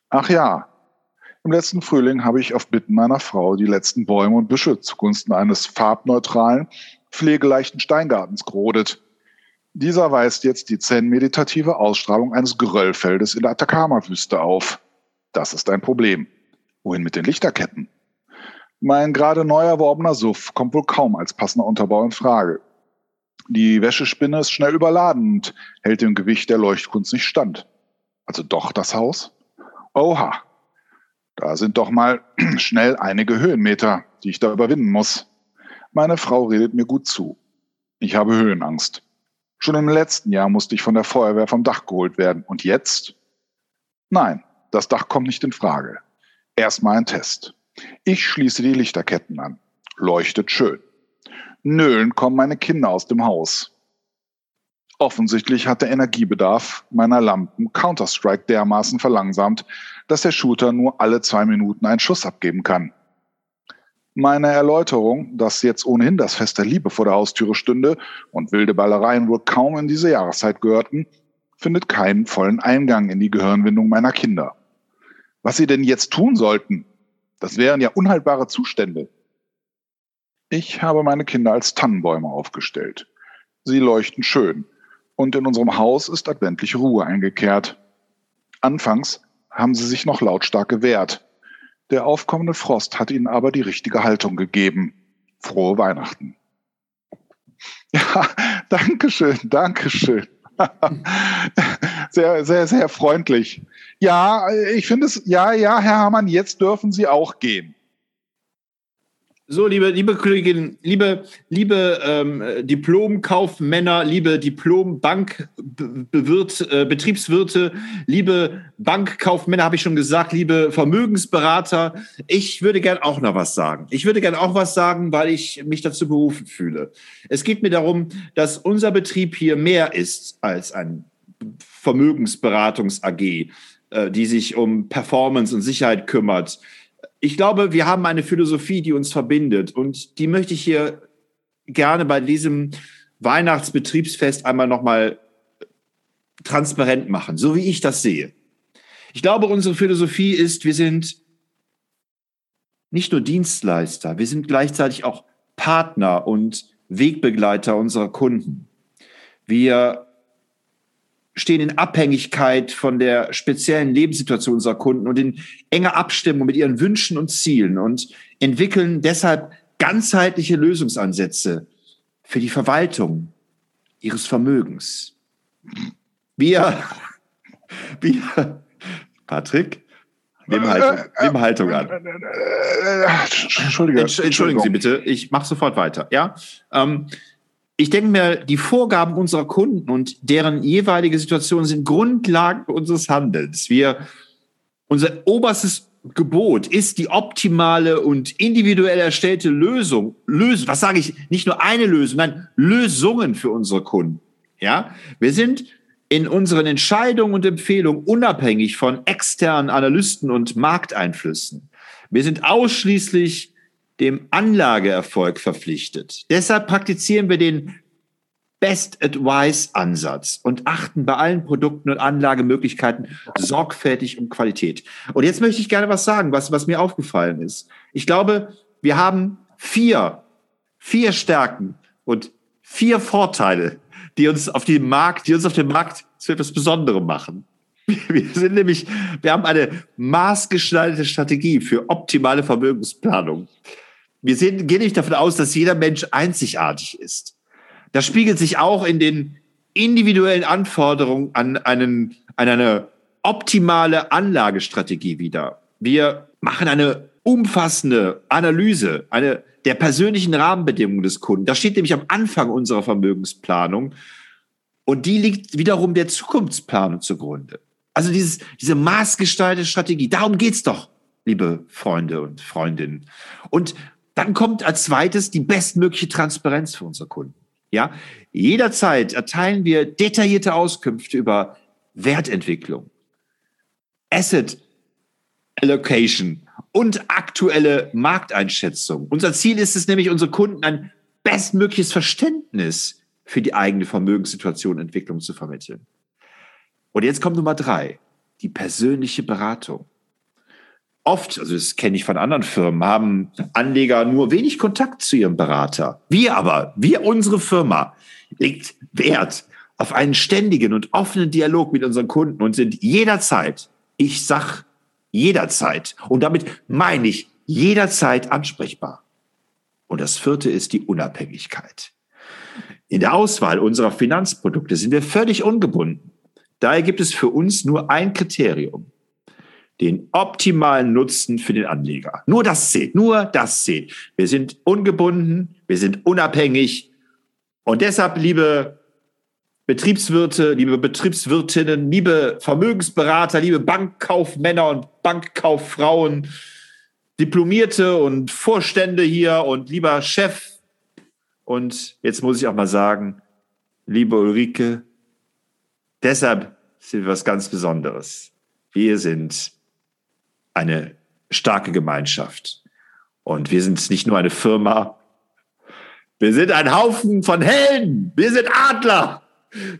Ach ja, im letzten Frühling habe ich auf Bitten meiner Frau die letzten Bäume und Büsche zugunsten eines farbneutralen, pflegeleichten Steingartens gerodet. Dieser weist jetzt die zen-meditative Ausstrahlung eines Geröllfeldes in der Atacama-Wüste auf. Das ist ein Problem. Wohin mit den Lichterketten? Mein gerade neu erworbener Suff kommt wohl kaum als passender Unterbau in Frage. Die Wäschespinne ist schnell überladen und hält dem Gewicht der Leuchtkunst nicht stand. Also doch das Haus? Oha, da sind doch mal schnell einige Höhenmeter, die ich da überwinden muss. Meine Frau redet mir gut zu. Ich habe Höhenangst. Schon im letzten Jahr musste ich von der Feuerwehr vom Dach geholt werden. Und jetzt? Nein, das Dach kommt nicht in Frage. Erstmal ein Test. Ich schließe die Lichterketten an. Leuchtet schön. Nölen kommen meine Kinder aus dem Haus. Offensichtlich hat der Energiebedarf meiner Lampen Counter-Strike dermaßen verlangsamt, dass der Shooter nur alle zwei Minuten einen Schuss abgeben kann. Meine Erläuterung, dass jetzt ohnehin das Fest der Liebe vor der Haustüre stünde und wilde Ballereien wohl kaum in diese Jahreszeit gehörten, findet keinen vollen Eingang in die Gehirnwindung meiner Kinder. Was sie denn jetzt tun sollten, das wären ja unhaltbare Zustände. Ich habe meine Kinder als Tannenbäume aufgestellt. Sie leuchten schön und in unserem Haus ist adventliche Ruhe eingekehrt. Anfangs haben sie sich noch lautstark gewehrt, der aufkommende Frost hat ihnen aber die richtige Haltung gegeben. Frohe Weihnachten. Ja, danke schön, danke schön. Sehr, sehr, sehr freundlich. Ja, ich finde es, ja, ja, Herr Hamann, jetzt dürfen Sie auch gehen. So, liebe, liebe Kolleginnen, liebe, liebe ähm, Diplomkaufmänner, liebe Diplom-Bankbetriebswirte, äh, liebe Bankkaufmänner, habe ich schon gesagt, liebe Vermögensberater, ich würde gern auch noch was sagen. Ich würde gern auch was sagen, weil ich mich dazu berufen fühle. Es geht mir darum, dass unser Betrieb hier mehr ist als ein Vermögensberatungs-AG, äh, die sich um Performance und Sicherheit kümmert ich glaube, wir haben eine Philosophie, die uns verbindet und die möchte ich hier gerne bei diesem Weihnachtsbetriebsfest einmal nochmal transparent machen, so wie ich das sehe. Ich glaube, unsere Philosophie ist, wir sind nicht nur Dienstleister, wir sind gleichzeitig auch Partner und Wegbegleiter unserer Kunden. Wir stehen in Abhängigkeit von der speziellen Lebenssituation unserer Kunden und in enger Abstimmung mit ihren Wünschen und Zielen und entwickeln deshalb ganzheitliche Lösungsansätze für die Verwaltung ihres Vermögens. Wir, wir, Patrick, nimm Haltung, nimm Haltung an. Entschuldige. Entschuldigen Sie bitte, ich mache sofort weiter. Ja, ähm, ich denke mir, die Vorgaben unserer Kunden und deren jeweilige Situation sind Grundlagen unseres Handelns. Wir, unser oberstes Gebot ist die optimale und individuell erstellte Lösung. Lösung, was sage ich? Nicht nur eine Lösung, nein, Lösungen für unsere Kunden. Ja, wir sind in unseren Entscheidungen und Empfehlungen unabhängig von externen Analysten und Markteinflüssen. Wir sind ausschließlich dem Anlageerfolg verpflichtet. Deshalb praktizieren wir den Best Advice Ansatz und achten bei allen Produkten und Anlagemöglichkeiten sorgfältig um Qualität. Und jetzt möchte ich gerne was sagen, was, was mir aufgefallen ist. Ich glaube, wir haben vier, vier Stärken und vier Vorteile, die uns auf dem Markt, die uns auf dem Markt zu etwas Besonderem machen. Wir sind nämlich, wir haben eine maßgeschneiderte Strategie für optimale Vermögensplanung. Wir sehen, gehen nicht davon aus, dass jeder Mensch einzigartig ist. Das spiegelt sich auch in den individuellen Anforderungen an, einen, an eine optimale Anlagestrategie wieder. Wir machen eine umfassende Analyse eine, der persönlichen Rahmenbedingungen des Kunden. Das steht nämlich am Anfang unserer Vermögensplanung. Und die liegt wiederum der Zukunftsplanung zugrunde. Also dieses, diese maßgestaltete Strategie, darum geht's doch, liebe Freunde und Freundinnen. Und dann kommt als zweites die bestmögliche Transparenz für unsere Kunden. Ja, jederzeit erteilen wir detaillierte Auskünfte über Wertentwicklung, Asset Allocation und aktuelle Markteinschätzung. Unser Ziel ist es nämlich, unsere Kunden ein bestmögliches Verständnis für die eigene Vermögenssituation und Entwicklung zu vermitteln. Und jetzt kommt Nummer drei, die persönliche Beratung. Oft, also das kenne ich von anderen Firmen, haben Anleger nur wenig Kontakt zu ihrem Berater. Wir aber, wir, unsere Firma, legt Wert auf einen ständigen und offenen Dialog mit unseren Kunden und sind jederzeit, ich sag jederzeit, und damit meine ich jederzeit ansprechbar. Und das vierte ist die Unabhängigkeit. In der Auswahl unserer Finanzprodukte sind wir völlig ungebunden. Daher gibt es für uns nur ein Kriterium den optimalen Nutzen für den Anleger. Nur das zählt, nur das zählt. Wir sind ungebunden, wir sind unabhängig und deshalb, liebe Betriebswirte, liebe Betriebswirtinnen, liebe Vermögensberater, liebe Bankkaufmänner und Bankkauffrauen, Diplomierte und Vorstände hier und lieber Chef und jetzt muss ich auch mal sagen, liebe Ulrike, deshalb sind wir was ganz Besonderes. Wir sind eine starke Gemeinschaft. Und wir sind nicht nur eine Firma, wir sind ein Haufen von Helden. Wir sind Adler.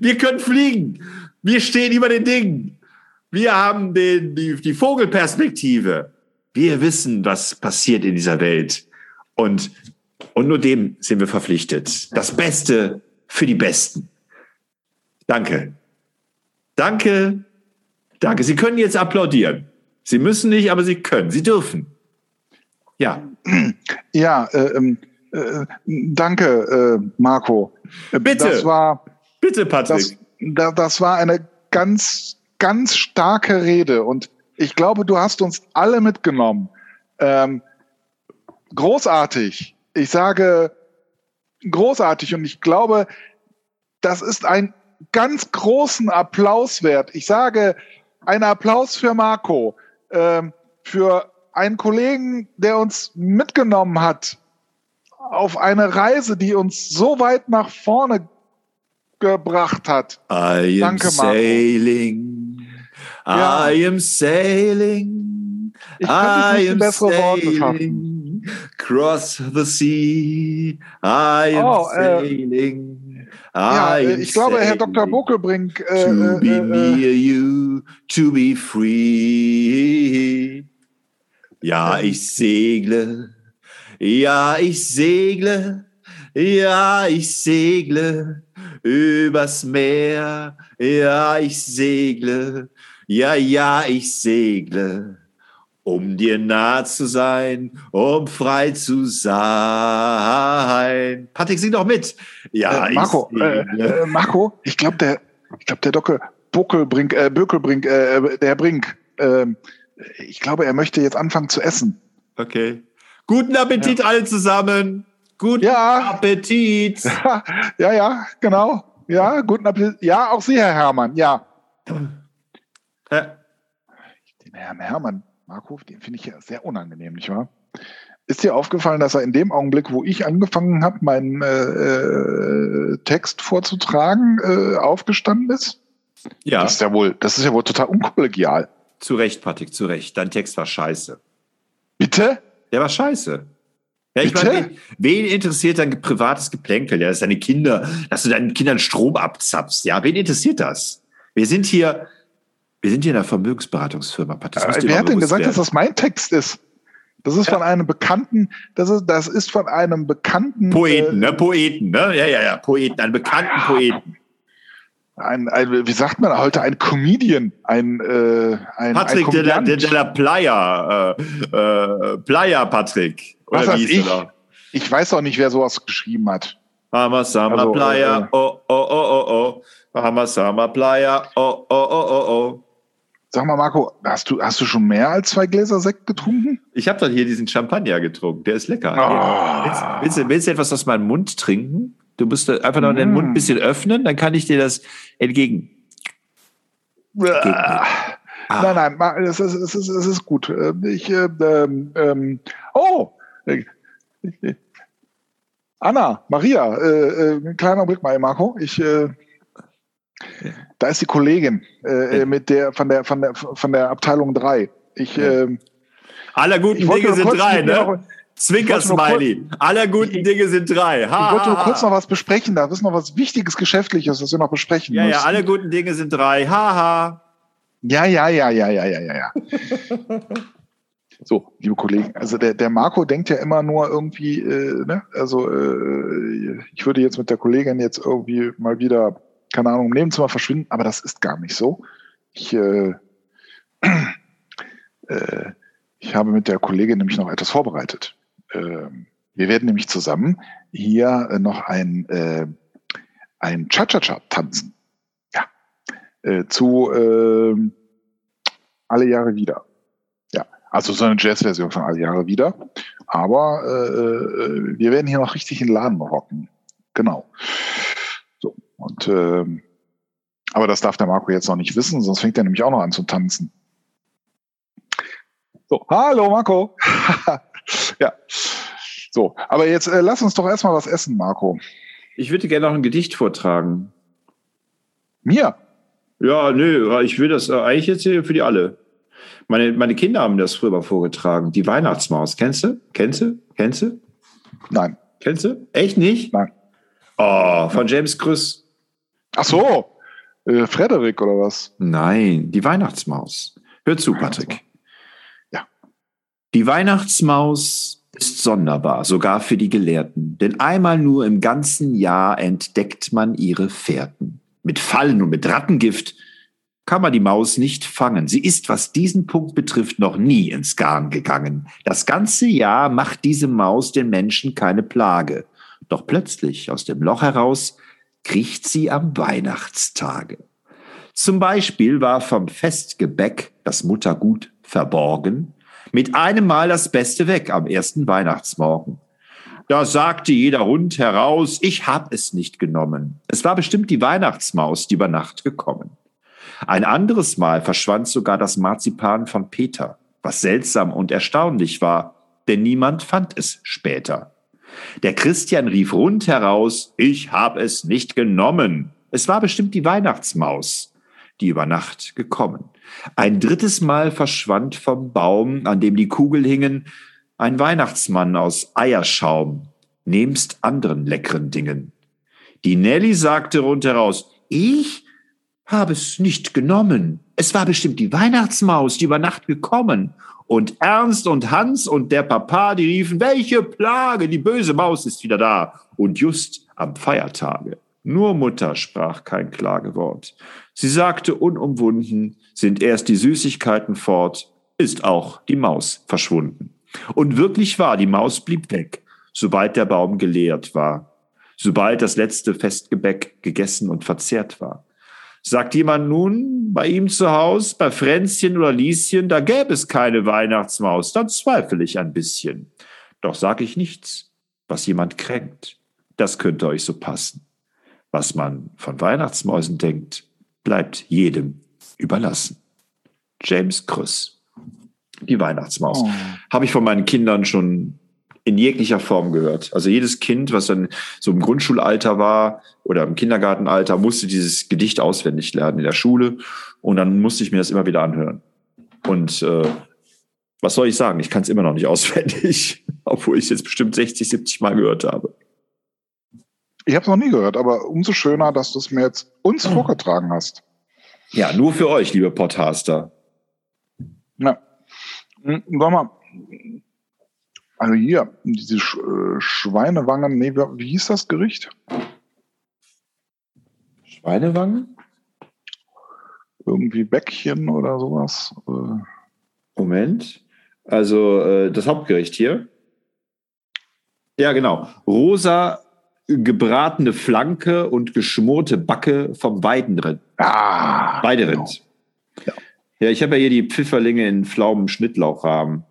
Wir können fliegen. Wir stehen über den Dingen. Wir haben den, die, die Vogelperspektive. Wir wissen, was passiert in dieser Welt. Und, und nur dem sind wir verpflichtet. Das Beste für die Besten. Danke. Danke. Danke. Sie können jetzt applaudieren. Sie müssen nicht, aber Sie können. Sie dürfen. Ja. Ja, äh, ähm, äh, danke, äh, Marco. Äh, Bitte. Das war, Bitte, Patrick. Das, das war eine ganz, ganz starke Rede und ich glaube, du hast uns alle mitgenommen. Ähm, großartig. Ich sage großartig und ich glaube, das ist ein ganz großen Applaus wert. Ich sage einen Applaus für Marco äh, für einen Kollegen, der uns mitgenommen hat auf eine Reise, die uns so weit nach vorne gebracht hat. I am Danke, sailing. Ja. I am sailing. Ich I am bessere Worte schaffen. Cross the sea. I am oh, äh, sailing. Ja, äh, ich glaube, Herr Dr. Buckelbrink. Äh, to be äh, äh, near you, to be free. Ja, ich segle. Ja, ich segle. Ja, ich segle übers Meer. Ja, ich segle. Ja, ja, ich segle um dir nah zu sein, um frei zu sein. Patrick, sing doch mit. Ja, äh, Marco, ich äh, äh, Marco, ich glaube, der, ich glaube, der Dockel Buckelbrink, äh, Bökelbrink, äh, der Brink, ähm, ich glaube, er möchte jetzt anfangen zu essen. Okay. Guten Appetit ja. alle zusammen. Guten ja. Appetit. ja, ja, genau. Ja, guten Appetit. Ja, auch Sie, Herr Hermann. Ja. ja. Den Herrn Hermann, Marco, den finde ich ja sehr unangenehm, nicht wahr? Ist dir aufgefallen, dass er in dem Augenblick, wo ich angefangen habe, meinen äh, äh, Text vorzutragen, äh, aufgestanden ist? Ja. Das ist ja wohl, das ist ja wohl total unkollegial. Zu Recht, Patrick, zu Recht. Dein Text war scheiße. Bitte? Der war scheiße. Ja, ich meine, wen, wen, interessiert dein privates Geplänkel? Ja, dass deine Kinder, dass du deinen Kindern Strom abzapfst. Ja, wen interessiert das? Wir sind hier, wir sind hier in einer Vermögensberatungsfirma, Patrick. Äh, wer hat denn gesagt, werden. dass das mein Text ist? Das ist ja. von einem bekannten, das ist, das ist von einem bekannten Poeten, äh, ne? Poeten, ne? Ja, ja, ja, Poeten, einen bekannten Poeten ein, ein, wie sagt man heute, ein Comedian, ein, äh, ein Patrick, ein der, der, der Playa, äh, äh, Playa Patrick. Oder Was wie ich? Ich weiß auch nicht, wer sowas geschrieben hat. Mama Sama also, Playa, äh, oh, oh, oh, oh, oh. Mama Sama Playa, oh, oh, oh, oh, oh. Sag mal, Marco, hast du, hast du schon mehr als zwei Gläser Sekt getrunken? Ich habe doch hier diesen Champagner getrunken, der ist lecker. Oh. Willst, willst, du, willst du etwas aus meinem Mund trinken? Du musst einfach noch den Mund ein mm. bisschen öffnen, dann kann ich dir das entgegen. Ah. Nein, nein, es ist, es ist, es ist gut. Äh, ich, äh, ähm, ähm, oh, Anna, Maria, äh, äh, kleiner Blick mal, Marco. Ich, äh, da ist die Kollegin äh, mit der von der von der von der Abteilung 3. Ich, äh, Aller guten Dinge sind drei, ne? Noch, Zwinker-Smiley. Aller guten ich, Dinge sind drei. Ha, ich wollte nur kurz noch was besprechen. Da ist noch was Wichtiges, Geschäftliches, was wir noch besprechen ja, müssen. Ja, alle guten Dinge sind drei. Haha. Ha. Ja, ja, ja, ja, ja, ja, ja, ja. so, liebe Kollegen, also der, der Marco denkt ja immer nur irgendwie, äh, ne? also äh, ich würde jetzt mit der Kollegin jetzt irgendwie mal wieder, keine Ahnung, im Nebenzimmer verschwinden, aber das ist gar nicht so. Ich, äh, äh, ich habe mit der Kollegin nämlich noch etwas vorbereitet. Ähm, wir werden nämlich zusammen hier äh, noch ein, äh, ein Cha-Cha-Cha tanzen. Ja. Äh, zu äh, alle Jahre wieder. Ja. Also so eine Jazz-Version von alle Jahre wieder. Aber äh, äh, wir werden hier noch richtig in den Laden rocken. Genau. Und äh, aber das darf der Marco jetzt noch nicht wissen, sonst fängt er nämlich auch noch an zu tanzen. So, hallo Marco. ja. So, aber jetzt äh, lass uns doch erstmal was essen, Marco. Ich würde gerne noch ein Gedicht vortragen. Mir? Ja, nö, ich will das äh, eigentlich jetzt hier für die alle. Meine, meine Kinder haben das früher mal vorgetragen. Die Weihnachtsmaus. Kennst du? Kennst du? Kennst du? Nein. Kennst du? Echt nicht? Nein. Oh, von James Krüss. Ach so. Äh, Frederik oder was? Nein, die Weihnachtsmaus. Hör zu, Patrick. Ja. Die Weihnachtsmaus ist sonderbar, sogar für die Gelehrten, denn einmal nur im ganzen Jahr entdeckt man ihre Fährten. Mit Fallen und mit Rattengift kann man die Maus nicht fangen. Sie ist, was diesen Punkt betrifft, noch nie ins Garn gegangen. Das ganze Jahr macht diese Maus den Menschen keine Plage. Doch plötzlich aus dem Loch heraus kriecht sie am Weihnachtstage. Zum Beispiel war vom Festgebäck das Muttergut verborgen, mit einem Mal das Beste weg am ersten Weihnachtsmorgen. Da sagte jeder Hund heraus, ich hab es nicht genommen. Es war bestimmt die Weihnachtsmaus, die über Nacht gekommen. Ein anderes Mal verschwand sogar das Marzipan von Peter, was seltsam und erstaunlich war, denn niemand fand es später. Der Christian rief rund heraus, ich hab es nicht genommen. Es war bestimmt die Weihnachtsmaus, die über Nacht gekommen. Ein drittes Mal verschwand vom Baum, an dem die Kugel hingen, ein Weihnachtsmann aus Eierschaum, nebst anderen leckeren Dingen. Die Nelly sagte rundheraus, ich habe es nicht genommen. Es war bestimmt die Weihnachtsmaus, die über Nacht gekommen. Und Ernst und Hans und der Papa, die riefen, welche Plage, die böse Maus ist wieder da. Und just am Feiertage. Nur Mutter sprach kein Klagewort. Sie sagte unumwunden, sind erst die Süßigkeiten fort, ist auch die Maus verschwunden. Und wirklich war, die Maus blieb weg, sobald der Baum geleert war, sobald das letzte Festgebäck gegessen und verzehrt war. Sagt jemand nun bei ihm zu Hause, bei Fränzchen oder Lieschen, da gäbe es keine Weihnachtsmaus, dann zweifle ich ein bisschen. Doch sag ich nichts, was jemand kränkt. Das könnte euch so passen. Was man von Weihnachtsmäusen denkt, bleibt jedem überlassen. James Krüss. Die Weihnachtsmaus. Oh. Habe ich von meinen Kindern schon in jeglicher Form gehört. Also jedes Kind, was dann so im Grundschulalter war oder im Kindergartenalter, musste dieses Gedicht auswendig lernen in der Schule. Und dann musste ich mir das immer wieder anhören. Und äh, was soll ich sagen? Ich kann es immer noch nicht auswendig, obwohl ich es jetzt bestimmt 60, 70 Mal gehört habe. Ich habe es noch nie gehört, aber umso schöner, dass du es mir jetzt uns oh. vorgetragen hast. Ja, nur für euch, liebe Podcaster. Ja. Sag mal, also hier, diese Sch äh, Schweinewangen, nee, wie hieß das Gericht? Schweinewangen? Irgendwie Bäckchen oder sowas. Äh. Moment. Also äh, das Hauptgericht hier. Ja, genau. Rosa gebratene Flanke und geschmorte Backe vom Weidenrind. Ah, Weiderind. Genau. Ja. ja, ich habe ja hier die Pfifferlinge in Pflaumen-Schnittlauchrahmen.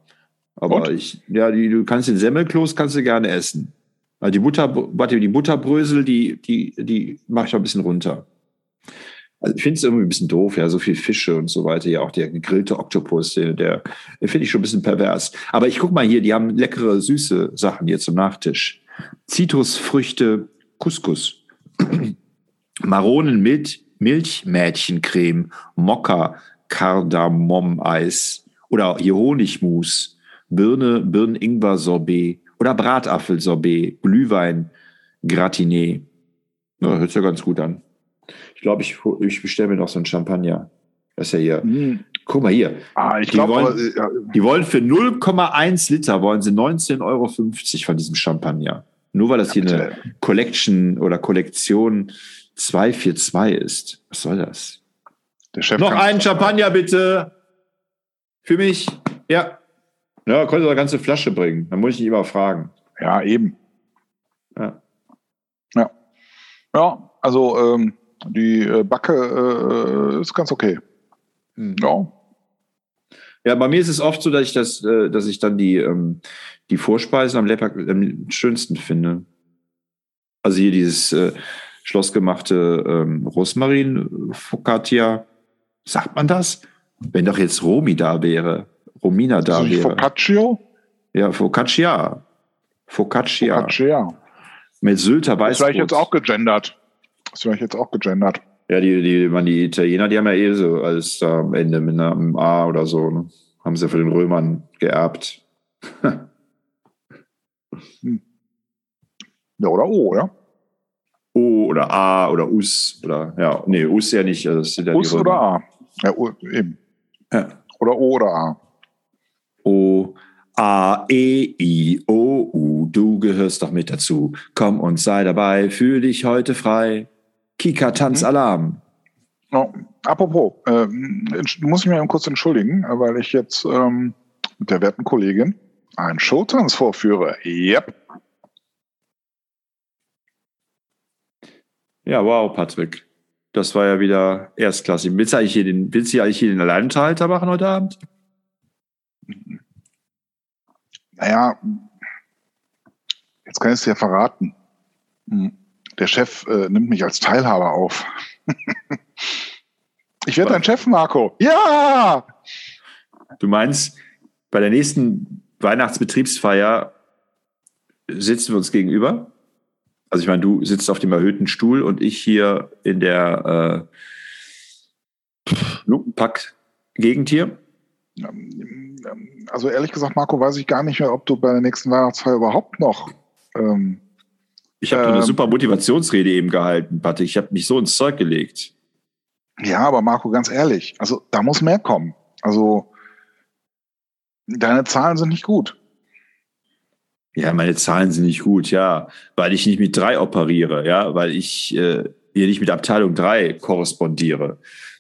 Aber Und? ich, ja, die, du kannst den Semmelkloß kannst du gerne essen. Also die Butter, warte, die Butterbrösel, die, die, die mache ich ein bisschen runter. Also ich finde es irgendwie ein bisschen doof, ja, so viel Fische und so weiter. Ja, auch der gegrillte Oktopus, der, der finde ich schon ein bisschen pervers. Aber ich guck mal hier, die haben leckere, süße Sachen hier zum Nachtisch. Zitrusfrüchte, Couscous, Maronen mit Milchmädchencreme, Mokka, Kardamom-Eis oder hier Honigmus, Birne, Birnen-Ingwer-Sorbet oder Bratapfel-Sorbet, Glühwein, Gratiné. Ja, hört sich ja ganz gut an. Ich glaube, ich, ich bestelle mir noch so ein Champagner. Das ist ja hier. Mm. Guck mal hier. Ah, die, glaub, wollen, ja. die wollen für 0,1 Liter wollen sie 19,50 Euro von diesem Champagner. Nur weil das hier eine Collection oder Kollektion 242 ist. Was soll das? Noch einen Champagner bitte. Für mich. Ja. Ja, konnte eine ganze Flasche bringen. Dann muss ich nicht immer fragen. Ja, eben. Ja. Ja. Ja, also ähm, die äh, Backe äh, ist ganz okay. Hm. Ja. Ja, bei mir ist es oft so, dass ich das, äh, dass ich dann die, ähm, die Vorspeisen am, lecker, am schönsten finde. Also hier dieses äh, schlossgemachte ähm, Rosmarin Focaccia. Sagt man das? Wenn doch jetzt Romi da wäre. Romina da wäre. Focaccio? Ja, Focaccia. Focaccia. Focaccia. Mit Sylter Weißbrot. Das vielleicht jetzt auch gegendert. Das vielleicht jetzt auch gegendert. Ja, die, die, man, die Italiener, die haben ja eh so alles am Ende mit einem A oder so. Ne? Haben sie von den Römern geerbt. hm. Ja, oder O, ja? O oder A oder Us oder ja, nee, Us ja nicht. Also das sind ja Us oder A. Ja, eben. Ja. Oder O oder A. O, A, E, I, O, U, du gehörst doch mit dazu. Komm und sei dabei, fühl dich heute frei. Kika, Tanz, mhm. Alarm. Oh, apropos, äh, muss ich mir kurz entschuldigen, weil ich jetzt ähm, mit der werten Kollegin einen Showtanz vorführe. Yep. Ja, wow, Patrick. Das war ja wieder erstklassig. Willst du eigentlich hier den, willst du eigentlich hier den Alleinunterhalter machen heute Abend? Naja, jetzt kann ich es dir verraten. Hm. Der Chef äh, nimmt mich als Teilhaber auf. ich werde dein Chef, Marco. Ja! Du meinst, bei der nächsten Weihnachtsbetriebsfeier sitzen wir uns gegenüber? Also ich meine, du sitzt auf dem erhöhten Stuhl und ich hier in der äh, Lupenpack-Gegend hier? Also ehrlich gesagt, Marco, weiß ich gar nicht mehr, ob du bei der nächsten Weihnachtsfeier überhaupt noch ähm, ich habe ähm, eine super Motivationsrede eben gehalten, Patrick. Ich habe mich so ins Zeug gelegt. Ja, aber Marco, ganz ehrlich, also da muss mehr kommen. Also deine Zahlen sind nicht gut. Ja, meine Zahlen sind nicht gut, ja, weil ich nicht mit drei operiere, ja, weil ich äh, hier nicht mit Abteilung drei korrespondiere.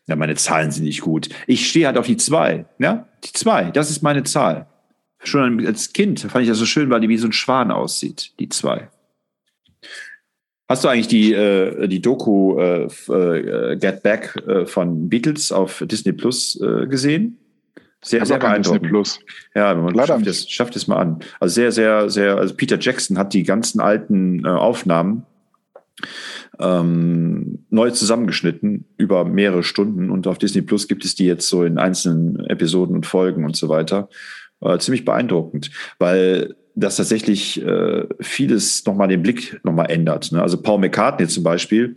Ja, meine Zahlen sind nicht gut. Ich stehe halt auf die zwei, ja, die zwei, das ist meine Zahl. Schon als Kind fand ich das so schön, weil die wie so ein Schwan aussieht, die zwei. Hast du eigentlich die, äh, die Doku äh, äh, Get Back äh, von Beatles auf Disney Plus äh, gesehen? Sehr, sehr beeindruckend. Plus. Ja, man Leider schafft es, schafft es mal an. Also sehr, sehr, sehr, also Peter Jackson hat die ganzen alten äh, Aufnahmen ähm, neu zusammengeschnitten über mehrere Stunden und auf Disney Plus gibt es die jetzt so in einzelnen Episoden und Folgen und so weiter. Äh, ziemlich beeindruckend, weil das tatsächlich äh, vieles nochmal den Blick nochmal ändert. Ne? Also Paul McCartney zum Beispiel.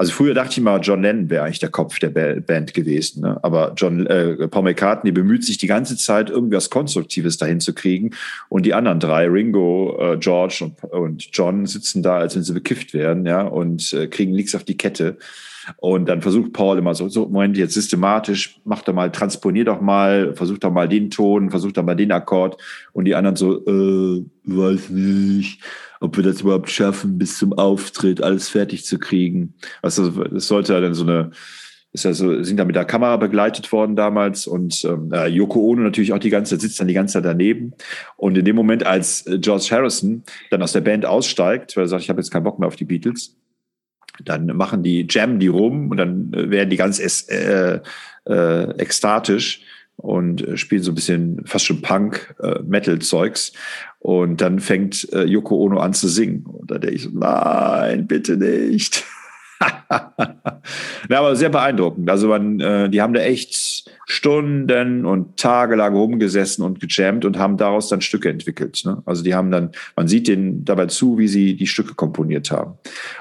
Also früher dachte ich mal, John Lennon wäre eigentlich der Kopf der Band gewesen. Ne? Aber John, äh, Paul McCartney bemüht sich die ganze Zeit, irgendwas Konstruktives dahin zu kriegen. Und die anderen drei, Ringo, äh, George und, und John, sitzen da, als wenn sie bekifft werden, ja, und äh, kriegen nichts auf die Kette. Und dann versucht Paul immer so, so, Moment, jetzt systematisch, mach doch mal, transponier doch mal, versuch doch mal den Ton, versuch doch mal den Akkord. Und die anderen so, äh, weiß nicht, ob wir das überhaupt schaffen, bis zum Auftritt alles fertig zu kriegen. Also, das sollte ja dann so eine, ist ja so, sind da mit der Kamera begleitet worden damals und ähm, äh, Yoko Ono natürlich auch die ganze Zeit, sitzt dann die ganze Zeit daneben. Und in dem Moment, als äh, George Harrison dann aus der Band aussteigt, weil er sagt, ich habe jetzt keinen Bock mehr auf die Beatles, dann machen die, jammen die rum und dann äh, werden die ganz äh, äh, ekstatisch und äh, spielen so ein bisschen fast schon Punk, äh. Und dann fängt äh, Yoko Ono an zu singen. Und da denke ich so, nein, bitte nicht. ja, aber sehr beeindruckend. Also man, äh, die haben da echt Stunden und Tage lang rumgesessen und gejammt und haben daraus dann Stücke entwickelt. Ne? Also die haben dann, man sieht denen dabei zu, wie sie die Stücke komponiert haben.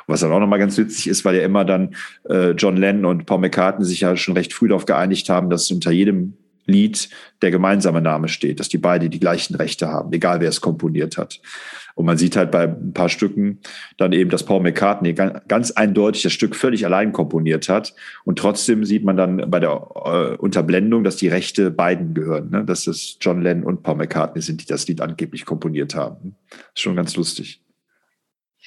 Was dann auch nochmal ganz witzig ist, weil ja immer dann äh, John Lennon und Paul McCartney sich ja schon recht früh darauf geeinigt haben, dass unter jedem Lied der gemeinsame Name steht, dass die beide die gleichen Rechte haben, egal wer es komponiert hat. Und man sieht halt bei ein paar Stücken dann eben, dass Paul McCartney ganz eindeutig das Stück völlig allein komponiert hat. Und trotzdem sieht man dann bei der äh, Unterblendung, dass die Rechte beiden gehören, ne? dass es John Lennon und Paul McCartney sind, die das Lied angeblich komponiert haben. Ist schon ganz lustig.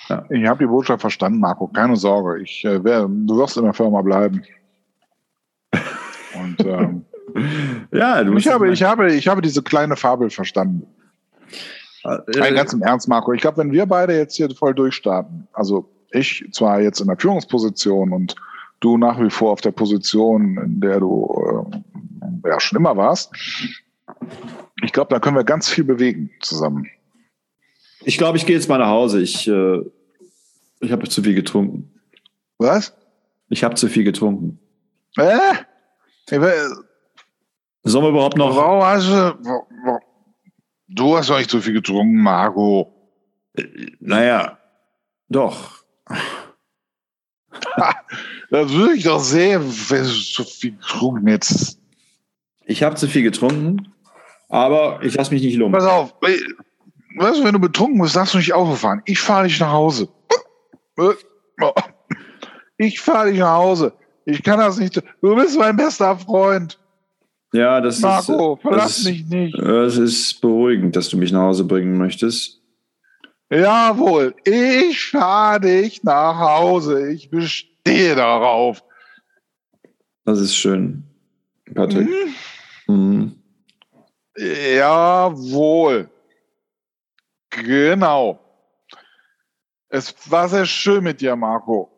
Ja. Ich habe die Botschaft verstanden, Marco. Keine Sorge. Ich, äh, wär, du wirst in der Firma bleiben. Und ähm, ja, du ich habe, ich habe, ich habe diese kleine Fabel verstanden. Äh, ganz im Ernst, Marco. Ich glaube, wenn wir beide jetzt hier voll durchstarten, also ich zwar jetzt in der Führungsposition und du nach wie vor auf der Position, in der du äh, ja schon immer warst, ich glaube, da können wir ganz viel bewegen zusammen. Ich glaube, ich gehe jetzt mal nach Hause. Ich, äh, ich habe zu viel getrunken. Was? Ich habe zu viel getrunken. Äh? Sollen wir überhaupt noch. Warum hast du. Du hast doch nicht so viel getrunken, Marco. Naja, doch. das würde ich doch sehen, wenn du zu viel getrunken hättest. Ich habe zu viel getrunken, aber ich lasse mich nicht lumpen. Pass auf, weißt du, wenn du betrunken bist, darfst du nicht Auto fahren. Ich fahre dich nach Hause. Ich fahre dich nach Hause. Ich kann das nicht. Du bist mein bester Freund. Ja, das Marco, ist. verlass das mich nicht. Es ist beruhigend, dass du mich nach Hause bringen möchtest. Jawohl, ich fahre dich nach Hause. Ich bestehe darauf. Das ist schön, Patrick. Mhm. Mhm. Jawohl. Genau. Es war sehr schön mit dir, Marco.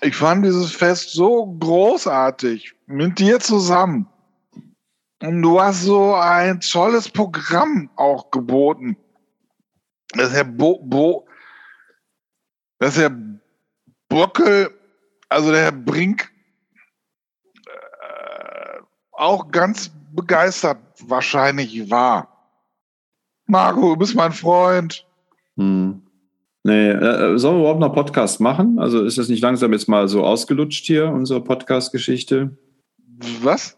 Ich fand dieses Fest so großartig mit dir zusammen. Und du hast so ein tolles Programm auch geboten. Das Herr Bo, Bo dass Herr Bockel, also der Herr Brink, äh, auch ganz begeistert wahrscheinlich war. Marco, du bist mein Freund. Hm. Nee, äh, sollen wir überhaupt noch Podcast machen? Also ist das nicht langsam jetzt mal so ausgelutscht hier, unsere Podcast-Geschichte? Was?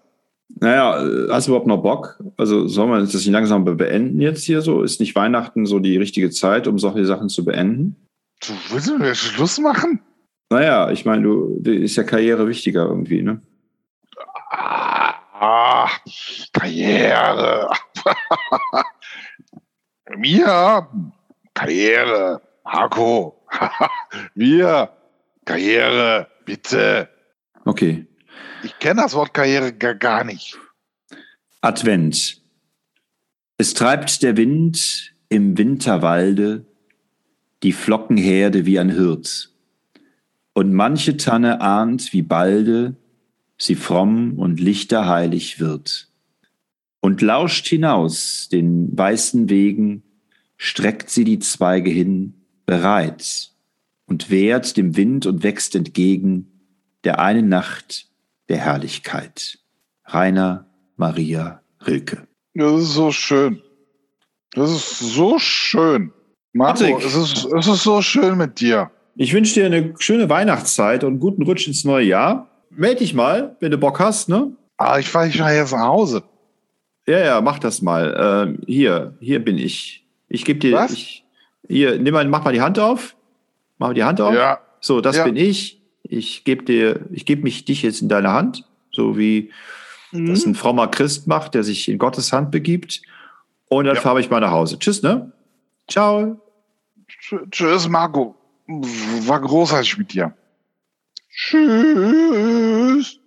Naja, äh, hast du überhaupt noch Bock? Also sollen wir das nicht langsam beenden jetzt hier so? Ist nicht Weihnachten so die richtige Zeit, um solche Sachen zu beenden? Du willst du jetzt Schluss machen? Naja, ich meine, du ist ja Karriere wichtiger irgendwie, ne? Ah, Karriere. Mir Karriere. Marco, wir, Karriere, bitte. Okay. Ich kenne das Wort Karriere gar, gar nicht. Advent. Es treibt der Wind im Winterwalde, die Flockenherde wie ein Hirt. Und manche Tanne ahnt, wie balde sie fromm und lichterheilig wird. Und lauscht hinaus den weißen Wegen, streckt sie die Zweige hin, bereit, und wehrt dem Wind und wächst entgegen der einen Nacht der Herrlichkeit. Rainer Maria Rilke. Das ist so schön. Das ist so schön. Marco, es ist, es ist so schön mit dir. Ich wünsche dir eine schöne Weihnachtszeit und einen guten Rutsch ins neue Jahr. Meld dich mal, wenn du Bock hast, ne? Ah, ich fahre ja jetzt nach Hause. Ja, ja, mach das mal. Ähm, hier, hier bin ich. Ich gebe dir. Was? Ich, hier, nimm mal, mach mal die Hand auf. Mach mal die Hand auf. Ja. So, das Ja. bin ich. Ich gebe dir, ich gebe mich dich jetzt in deine Hand, so wie das Mhm. ein frommer Christ macht, der sich in Gottes Hand begibt. Und dann Ja. fahre ich mal nach Hause. Tschüss, ne? Ciao. Tsch- Tschüss, Marco. War großartig mit dir. Tschüss.